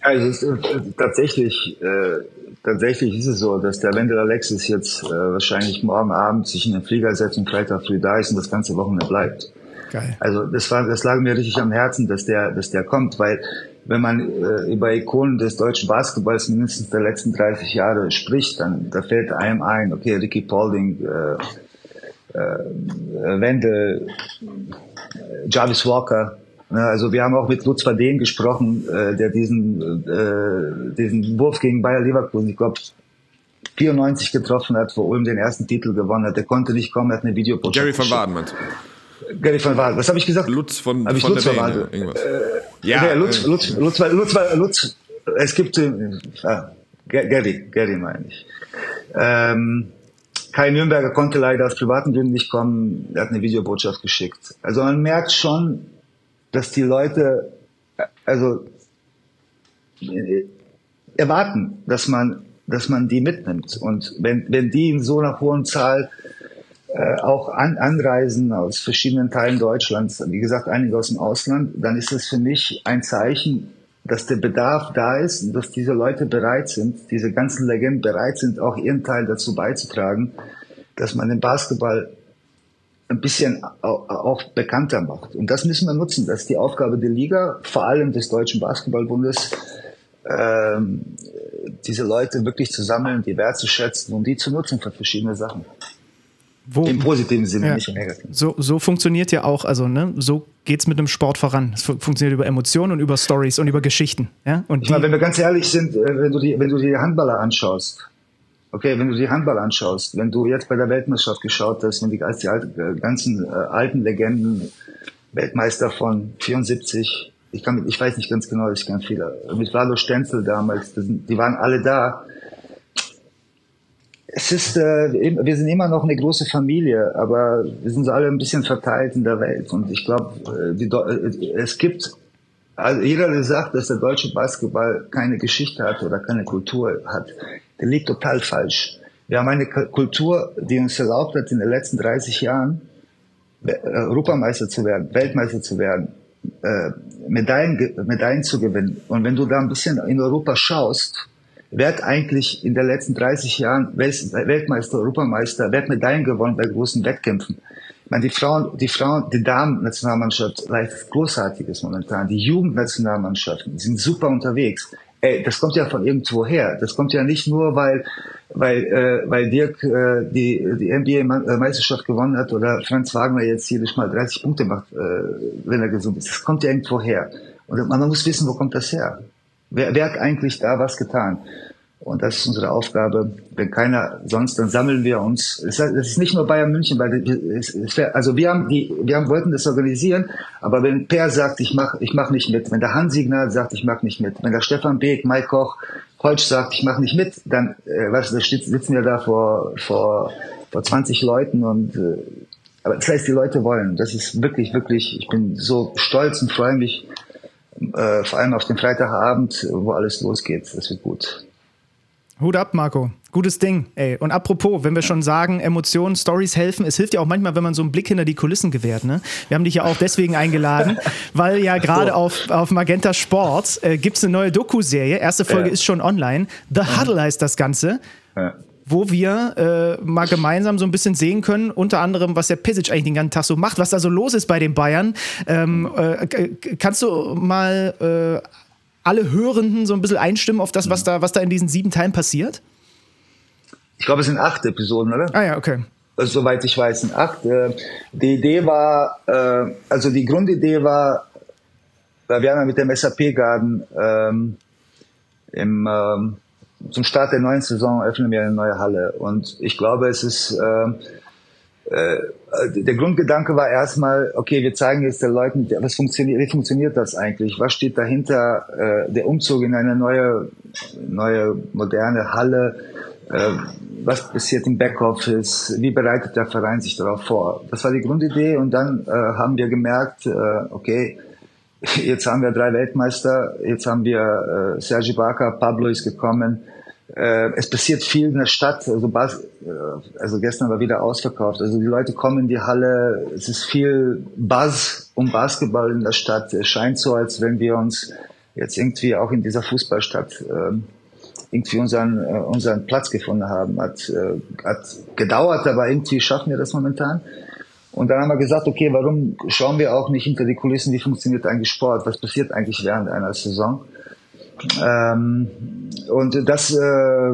Also es ist äh, tatsächlich, äh, tatsächlich ist es so, dass der Wendel Alexis jetzt äh, wahrscheinlich morgen Abend sich in den Flieger setzt und Freitag früh da ist und das ganze Wochenende bleibt. Geil. Also das war, das lag mir richtig am Herzen, dass der, dass der kommt, weil wenn man äh, über Ikonen des deutschen Basketballs mindestens der letzten 30 Jahre spricht, dann da fällt einem ein, okay, Ricky Paulding, äh, äh, Wendel, äh, Jarvis Walker, Ne, also wir haben auch mit Lutz Verdehn gesprochen, äh, der diesen, äh, diesen Wurf gegen Bayer Leverkusen, ich glaube, 94 getroffen hat, wo Ulm den ersten Titel gewonnen hat. Der konnte nicht kommen, er hat eine Videobotschaft Gary van Waden, Gary van Waden. Was habe ich gesagt? Lutz von, hab ich von Lutz der van Waden. Äh, ja, okay, Lutz, äh, Lutz, Lutz, Lutz, Lutz, Lutz, Lutz, es gibt, äh, ah, Gary, Gary meine ich. Ähm, Kai Nürnberger konnte leider aus privaten Gründen nicht kommen. Er hat eine Videobotschaft geschickt. Also man merkt schon, dass die Leute also äh, erwarten, dass man, dass man die mitnimmt. Und wenn, wenn die in so einer hohen Zahl äh, auch an, anreisen aus verschiedenen Teilen Deutschlands, wie gesagt, einige aus dem Ausland, dann ist das für mich ein Zeichen, dass der Bedarf da ist und dass diese Leute bereit sind, diese ganzen Legenden bereit sind, auch ihren Teil dazu beizutragen, dass man den Basketball ein bisschen auch bekannter macht. Und das müssen wir nutzen. Das ist die Aufgabe der Liga, vor allem des Deutschen Basketballbundes, ähm, diese Leute wirklich zu sammeln, die wertzuschätzen und die zu nutzen für verschiedene Sachen. Wo, Im positiven Sinne, ja. nicht im negativen. So, so funktioniert ja auch, also ne, so geht es mit einem Sport voran. Es funktioniert über Emotionen und über Stories und über Geschichten. Ja? Und ich meine, wenn wir ganz ehrlich sind, äh, wenn du die, wenn du die Handballer anschaust, Okay, wenn du die Handball anschaust, wenn du jetzt bei der Weltmeisterschaft geschaut hast, wenn die, als die alten, ganzen äh, alten Legenden, Weltmeister von 74, ich kann, ich weiß nicht ganz genau, ich kenne viele, mit Vlado Stenzel damals, die waren alle da. Es ist, äh, wir sind immer noch eine große Familie, aber wir sind alle ein bisschen verteilt in der Welt und ich glaube, äh, äh, es gibt Also jeder, der sagt, dass der deutsche Basketball keine Geschichte hat oder keine Kultur hat, der liegt total falsch. Wir haben eine Kultur, die uns erlaubt hat, in den letzten 30 Jahren äh, Europameister zu werden, Weltmeister zu werden, äh, Medaillen, Medaillen zu gewinnen. Und wenn du da ein bisschen in Europa schaust, wer eigentlich in den letzten 30 Jahren Weltmeister, Europameister, wer hat Medaillen gewonnen bei großen Wettkämpfen? Ich meine, die Frauen, die Frauen, die Damen-Nationalmannschaft leistet Großartiges momentan. Die Jugendnationalmannschaften sind super unterwegs. Ey, das kommt ja von irgendwo her. Das kommt ja nicht nur, weil, weil, äh, weil Dirk äh, die, die NBA-Meisterschaft gewonnen hat oder Franz Wagner jetzt jedes Mal 30 Punkte macht, äh, wenn er gesund ist. Das kommt ja irgendwo her. Und man muss wissen, wo kommt das her? Wer, wer hat eigentlich da was getan? Und das ist unsere Aufgabe. Wenn keiner sonst, dann sammeln wir uns. Es ist nicht nur Bayern München, weil es, es wär, also wir haben die, wir haben wollten das organisieren, aber wenn Per sagt, ich mach, ich mach nicht mit, wenn der Hansignal sagt, ich mach nicht mit, wenn der Stefan Beek, Mike Koch, Holsch sagt, ich mach nicht mit, dann, äh, weißt da sitzen wir da vor vor vor 20 Leuten und äh, aber das heißt, die Leute wollen. Das ist wirklich, wirklich. Ich bin so stolz und freue mich äh, vor allem auf den Freitagabend, wo alles losgeht. Das wird gut. Hut ab, Marco. Gutes Ding, ey. Und apropos, wenn wir schon sagen, Emotionen, Stories helfen, es hilft ja auch manchmal, wenn man so einen Blick hinter die Kulissen gewährt. Ne? Wir haben dich ja auch deswegen eingeladen, weil ja gerade auf, auf Magenta Sport äh, gibt es eine neue Doku-Serie. Erste Folge ja. ist schon online. The Huddle heißt das Ganze. Ja. Wo wir äh, mal gemeinsam so ein bisschen sehen können, unter anderem, was der Pisic eigentlich den ganzen Tag so macht, was da so los ist bei den Bayern. Ähm, äh, kannst du mal äh, alle Hörenden so ein bisschen einstimmen auf das, was da, was da in diesen sieben Teilen passiert? Ich glaube, es sind acht Episoden, oder? Ah ja, okay. Also, soweit ich weiß, sind acht. Äh, die Idee war, äh, also die Grundidee war, wir haben ja mit dem SAP-Garden ähm, im, ähm, zum Start der neuen Saison öffnen wir eine neue Halle. Und ich glaube, es ist äh, äh, der Grundgedanke war erstmal, okay, wir zeigen jetzt den Leuten, was funktioniert, wie funktioniert das eigentlich? Was steht dahinter? Äh, der Umzug in eine neue, neue moderne Halle. Äh, was passiert im Backoffice? Wie bereitet der Verein sich darauf vor? Das war die Grundidee und dann äh, haben wir gemerkt, äh, okay, jetzt haben wir drei Weltmeister, jetzt haben wir äh, Sergi Barker, Pablo ist gekommen, äh, es passiert viel in der Stadt. Also, Bas äh, also gestern war wieder ausverkauft. Also die Leute kommen in die Halle. Es ist viel Buzz um Basketball in der Stadt. Es scheint so, als wenn wir uns jetzt irgendwie auch in dieser Fußballstadt äh, irgendwie unseren, äh, unseren Platz gefunden haben. Hat, äh, hat gedauert, aber irgendwie schaffen wir das momentan. Und dann haben wir gesagt, okay, warum schauen wir auch nicht hinter die Kulissen, wie funktioniert eigentlich Sport? Was passiert eigentlich während einer Saison? Ähm, und das, äh,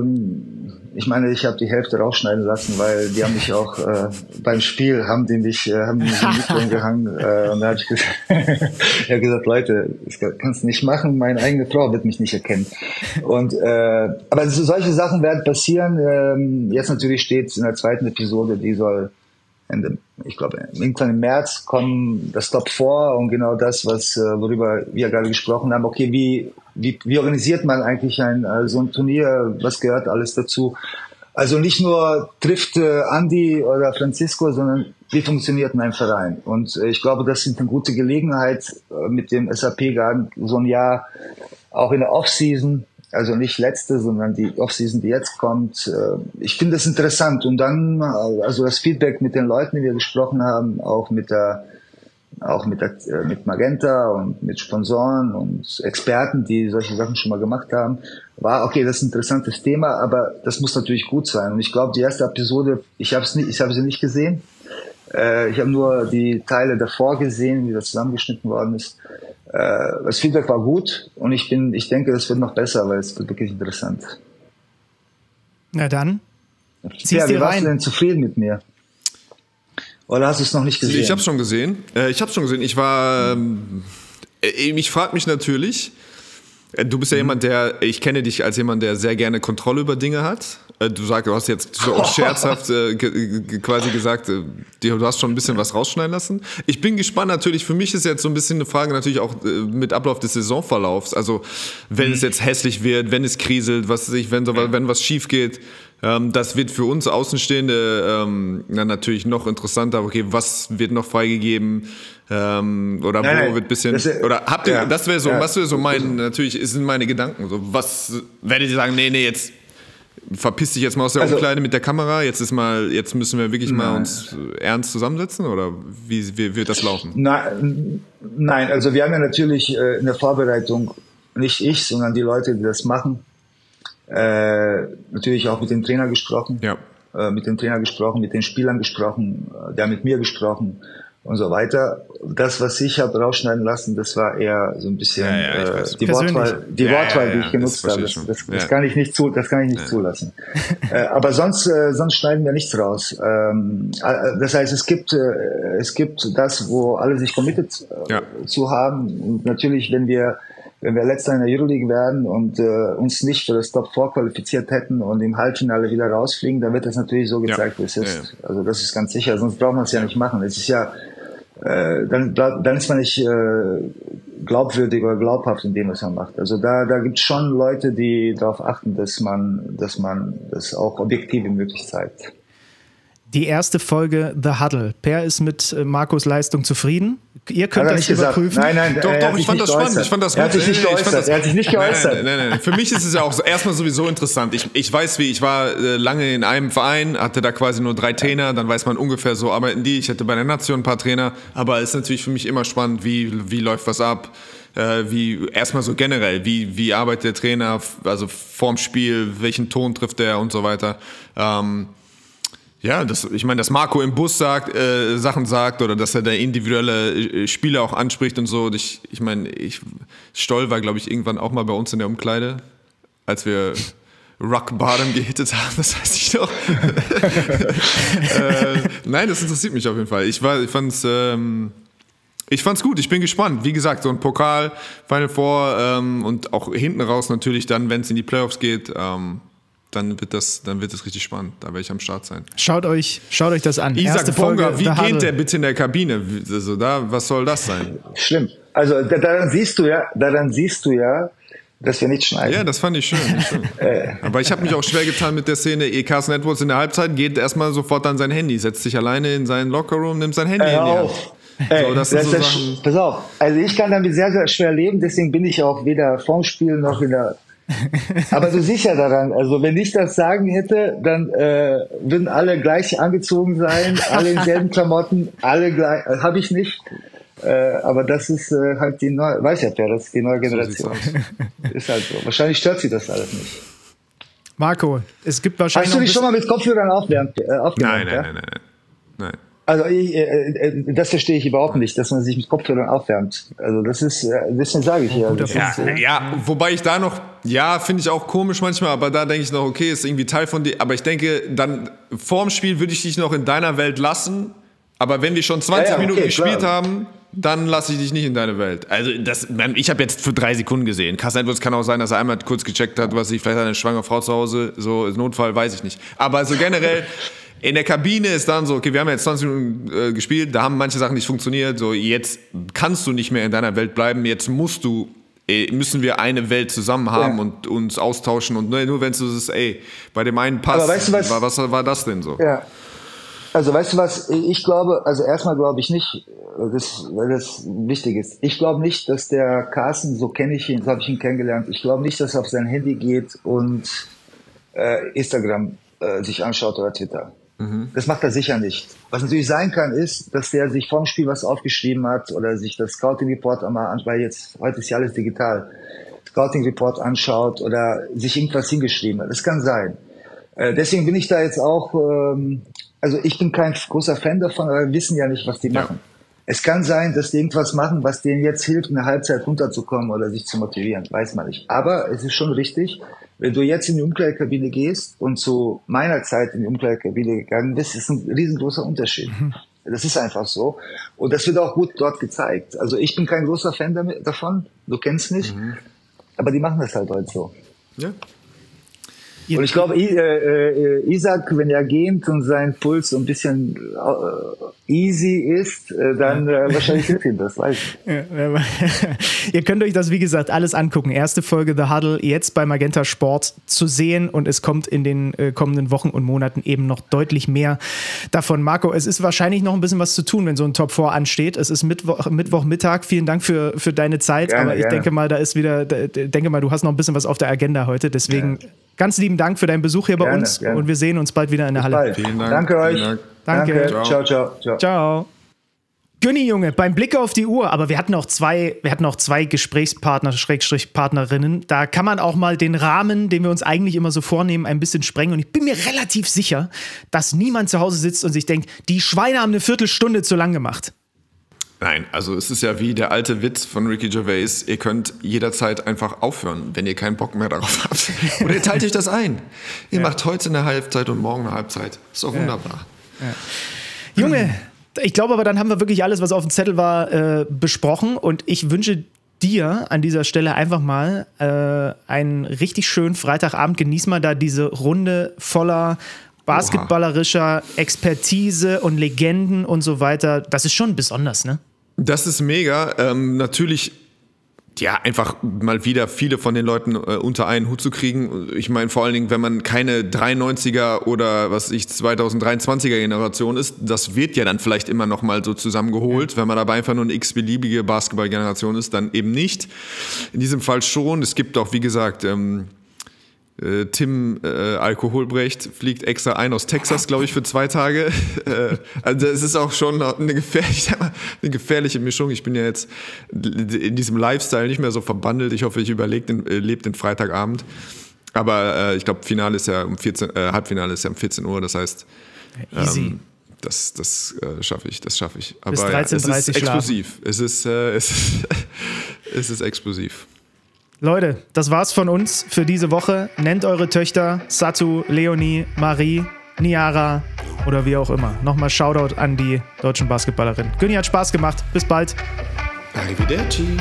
ich meine, ich habe die Hälfte rausschneiden lassen, weil die haben mich auch äh, beim Spiel haben die mich, äh, haben die mich im Mikro gehangen. Äh, und da habe ich, gesagt, ich hab gesagt, Leute, das kannst du nicht machen, meine eigene Frau wird mich nicht erkennen. Und äh, aber so, solche Sachen werden passieren. Ähm, jetzt natürlich steht in der zweiten Episode, die soll Ende, ich glaube, irgendwann im März kommen das Top 4 und genau das, was, äh, worüber wir gerade gesprochen haben. Okay, wie, wie, wie organisiert man eigentlich ein, äh, so ein Turnier? Was gehört alles dazu? Also nicht nur trifft äh, Andy oder Francisco, sondern wie funktioniert ein Verein? Und äh, ich glaube, das ist eine gute Gelegenheit, mit dem SAP-Garden so ein Jahr auch in der Off-Season also nicht letzte, sondern die Offseason, die jetzt kommt. Äh, ich finde das interessant. Und dann, äh, also das Feedback mit den Leuten, die wir gesprochen haben, auch mit der, auch mit, der, äh, mit Magenta und mit Sponsoren und Experten, die solche Sachen schon mal gemacht haben, war, okay, das ist ein interessantes Thema, aber das muss natürlich gut sein. Und ich glaube, die erste Episode, ich habe habe sie nicht gesehen. Ich habe nur die Teile davor gesehen, wie das zusammengeschnitten worden ist. Äh, das Feedback war gut und ich bin, ich denke, das wird noch besser, weil es wird wirklich interessant. Na dann. Ja, wie warst du denn zufrieden mit mir? Oder hast du es noch nicht gesehen? Ich habe schon gesehen. Äh, ich habe schon gesehen. Ich war. Ähm, äh, ich frage mich natürlich. Du bist ja mhm. jemand, der, ich kenne dich als jemand, der sehr gerne Kontrolle über Dinge hat. Äh, du sagst, du hast jetzt so scherzhaft äh, quasi gesagt, du hast schon ein bisschen was rausschneiden lassen. Ich bin gespannt natürlich, für mich ist jetzt so ein bisschen eine Frage natürlich auch äh, mit Ablauf des Saisonverlaufs. Also wenn mhm. es jetzt hässlich wird, wenn es kriselt, was weiß ich, wenn, so, wenn was schief geht, ähm, das wird für uns Außenstehende ähm, dann natürlich noch interessanter. Okay, was wird noch freigegeben? Ähm, oder nein, wo nein, wird bisschen das, oder habt ihr ja, das wäre so ja, was wäre so mein natürlich sind meine Gedanken so was werdet ihr sagen nee nee jetzt verpiss dich jetzt mal aus der also, Umkleide mit der Kamera, jetzt ist mal, jetzt müssen wir wirklich nein. mal uns ernst zusammensetzen oder wie, wie wird das laufen? Nein, nein, also wir haben ja natürlich äh, in der Vorbereitung, nicht ich, sondern die Leute, die das machen, äh, natürlich auch mit dem Trainer gesprochen, ja. äh, mit dem Trainer gesprochen, mit den Spielern gesprochen, äh, der mit mir gesprochen und so weiter. Das, was ich habe rausschneiden lassen, das war eher so ein bisschen ja, ja, äh, die Wortwahl, die, ja, Wortwahl, die ich genutzt habe. Das, das, das kann ich nicht zu, das kann ich nicht zulassen. äh, aber sonst, äh, sonst schneiden wir nichts raus. Ähm, äh, das heißt, es gibt, äh, es gibt das, wo alle sich committed äh, zu haben. Und natürlich, wenn wir wenn wir letzter in der Euroleague werden und äh, uns nicht für das Top 4 qualifiziert hätten und im Halbfinale wieder rausfliegen, dann wird das natürlich so gezeigt, wie es ist. Also das ist ganz sicher, sonst braucht man es ja nicht machen. Es ist ja äh, dann, dann ist man nicht äh, glaubwürdig oder glaubhaft in dem, was man macht. Also da, da gibt es schon Leute, die darauf achten, dass man, dass man das auch objektiv wie möglich zeigt. Die erste Folge The Huddle. Per ist mit äh, Markus Leistung zufrieden. Ihr könnt das überprüfen. Nein, nein, doch, doch, ich fand das spannend. Ich fand das er hat sich nicht geäußert. Das, er hat sich nicht geäußert. Nein, nein, nein, Für mich ist es ja auch so, erstmal sowieso interessant. Ich, ich weiß, wie ich war äh, lange in einem Verein, hatte da quasi nur drei Trainer, dann weiß man ungefähr so arbeiten die. Ich hatte bei der Nation ein paar Trainer, aber es ist natürlich für mich immer spannend, wie, wie läuft was ab. Äh, wie erstmal so generell, wie, wie arbeitet der Trainer, also vorm Spiel, welchen Ton trifft er und so weiter. Ähm, ja, das, ich meine, dass Marco im Bus sagt, äh, Sachen sagt oder dass er der individuelle äh, Spieler auch anspricht und so. Ich, ich meine, ich, Stoll war, glaube ich, irgendwann auch mal bei uns in der Umkleide, als wir Rock Bottom gehittet haben, das weiß ich noch. äh, nein, das interessiert mich auf jeden Fall. Ich, war, ich fand's, ähm, ich fand's gut, ich bin gespannt. Wie gesagt, so ein Pokal, Final Four ähm, und auch hinten raus natürlich dann, wenn es in die Playoffs geht. Ähm, dann wird das, dann wird das richtig spannend. Da werde ich am Start sein. Schaut euch, schaut euch das an. Isaac Ponga, wie geht der bitte in der Kabine? Also da, was soll das sein? Schlimm. Also daran siehst du ja, daran siehst du ja, dass wir nicht schneiden. Ja, das fand ich schön. schön. Äh. Aber ich habe mich auch schwer getan mit der Szene. E. Carson Edwards in der Halbzeit geht erstmal sofort an sein Handy, setzt sich alleine in seinen Lockerroom, nimmt sein Handy äh, in die Hand. So, das das so pass auf, also ich kann damit sehr, sehr schwer leben, deswegen bin ich auch weder vorm Spiel noch in der aber du siehst ja daran, also wenn ich das sagen hätte, dann äh, würden alle gleich angezogen sein, alle in selben Klamotten, alle gleich, äh, habe ich nicht. Äh, aber das ist äh, halt die neue, weiß ja wer, das ist die neue Generation. So ist halt so. Wahrscheinlich stört sie das alles nicht. Marco, es gibt wahrscheinlich. Hast du dich schon mal mit Kopfhörern aufwärmt? Äh, nein, nein, ja? nein, nein, nein, nein. Also ich, äh, äh, das verstehe ich überhaupt nicht, dass man sich mit Kopfhörern aufwärmt. Also das ist, äh, deswegen sage ich ja. Ja, ist, äh, ja, wobei ich da noch, ja, finde ich auch komisch manchmal, aber da denke ich noch, okay, ist irgendwie Teil von dir. Aber ich denke, dann vorm Spiel würde ich dich noch in deiner Welt lassen. Aber wenn wir schon 20 ja, ja, okay, Minuten gespielt klar. haben, dann lasse ich dich nicht in deine Welt. Also das, ich habe jetzt für drei Sekunden gesehen. Carsten Edwards kann auch sein, dass er einmal kurz gecheckt hat, was ich vielleicht eine schwangere Frau zu Hause, so Notfall, weiß ich nicht. Aber so generell in der Kabine ist dann so, okay, wir haben jetzt 20 Minuten äh, gespielt, da haben manche Sachen nicht funktioniert, so jetzt kannst du nicht mehr in deiner Welt bleiben, jetzt musst du äh, müssen wir eine Welt zusammen haben ja. und uns austauschen und nur, nur wenn es so ist, ey, bei dem einen passt, weißt du was, war, was war das denn so? Ja. Also weißt du was, ich glaube, also erstmal glaube ich nicht, das, weil das wichtig ist, ich glaube nicht, dass der Carsten, so kenne ich ihn, so habe ich ihn kennengelernt, ich glaube nicht, dass er auf sein Handy geht und äh, Instagram äh, sich anschaut oder Twitter. Mhm. Das macht er sicher nicht. Was natürlich sein kann, ist, dass der sich vorm Spiel was aufgeschrieben hat oder sich das Scouting Report einmal anschaut, weil jetzt, heute ist ja alles digital, Scouting Report anschaut oder sich irgendwas hingeschrieben hat. Das kann sein. Äh, deswegen bin ich da jetzt auch, ähm, also ich bin kein großer Fan davon, aber wir wissen ja nicht, was die ja. machen. Es kann sein, dass die irgendwas machen, was denen jetzt hilft, eine Halbzeit runterzukommen oder sich zu motivieren. Weiß man nicht. Aber es ist schon richtig, wenn du jetzt in die Umkleidekabine gehst und zu meiner Zeit in die Umkleidekabine gegangen bist, ist ein riesengroßer Unterschied. Mhm. Das ist einfach so. Und das wird auch gut dort gezeigt. Also ich bin kein großer Fan davon. Du kennst mich. Mhm. Aber die machen das halt heute so. Ja. Und ich glaube, äh, äh, Isaac, wenn er geht und sein Puls so ein bisschen äh, easy ist, dann äh, wahrscheinlich hilft ihm das, weiß ich. Ihr könnt euch das, wie gesagt, alles angucken. Erste Folge The Huddle jetzt bei Magenta Sport zu sehen und es kommt in den kommenden Wochen und Monaten eben noch deutlich mehr davon. Marco, es ist wahrscheinlich noch ein bisschen was zu tun, wenn so ein Top 4 ansteht. Es ist Mittwoch, Mittwochmittag. Vielen Dank für, für deine Zeit. Gerne, aber ich gerne. denke mal, da ist wieder, denke mal, du hast noch ein bisschen was auf der Agenda heute. Deswegen ja. Ganz lieben Dank für deinen Besuch hier gerne, bei uns und wir sehen uns bald wieder in der Halle. Bald. Vielen Dank. Danke euch. Dank. Danke. Danke. Ciao, ciao, ciao. Ciao. Günni, Junge, beim Blick auf die Uhr, aber wir hatten auch zwei, wir hatten auch zwei Gesprächspartner, Schrägstrich Partnerinnen. Da kann man auch mal den Rahmen, den wir uns eigentlich immer so vornehmen, ein bisschen sprengen. Und ich bin mir relativ sicher, dass niemand zu Hause sitzt und sich denkt, die Schweine haben eine Viertelstunde zu lang gemacht. Nein, also es ist ja wie der alte Witz von Ricky Gervais. Ihr könnt jederzeit einfach aufhören, wenn ihr keinen Bock mehr darauf habt. Oder ihr teilt euch das ein. Ihr ja. macht heute eine Halbzeit und morgen eine Halbzeit. Ist doch wunderbar. Ja. Junge, ich glaube aber, dann haben wir wirklich alles, was auf dem Zettel war, äh, besprochen. Und ich wünsche dir an dieser Stelle einfach mal äh, einen richtig schönen Freitagabend. Genieß mal da diese Runde voller basketballerischer Expertise und Legenden und so weiter. Das ist schon besonders, ne? Das ist mega. Ähm, natürlich ja, einfach mal wieder viele von den Leuten äh, unter einen Hut zu kriegen. Ich meine, vor allen Dingen, wenn man keine 93er oder was ich 2023er Generation ist, das wird ja dann vielleicht immer noch mal so zusammengeholt. Wenn man dabei einfach nur eine x-beliebige Basketballgeneration ist, dann eben nicht. In diesem Fall schon. Es gibt auch, wie gesagt, ähm, äh, Tim äh, Alkoholbrecht fliegt extra ein aus Texas, glaube ich, für zwei Tage. äh, also es ist auch schon eine gefährliche, eine gefährliche Mischung. Ich bin ja jetzt in diesem Lifestyle nicht mehr so verbandelt. Ich hoffe, ich überlebe den, äh, lebe den Freitagabend. Aber äh, ich glaube, Finale ist ja um 14, äh, Halbfinale ist ja um 14 Uhr. Das heißt, ähm, das, das äh, schaffe ich, das schaffe ich. Aber Bis 13, ja, es ist explosiv. Schlafen. Es ist, es, ist es ist explosiv. Leute, das war's von uns für diese Woche. Nennt eure Töchter Satu, Leonie, Marie, Niara oder wie auch immer. Nochmal Shoutout an die deutschen Basketballerinnen. Günni hat Spaß gemacht. Bis bald. Arrivederci.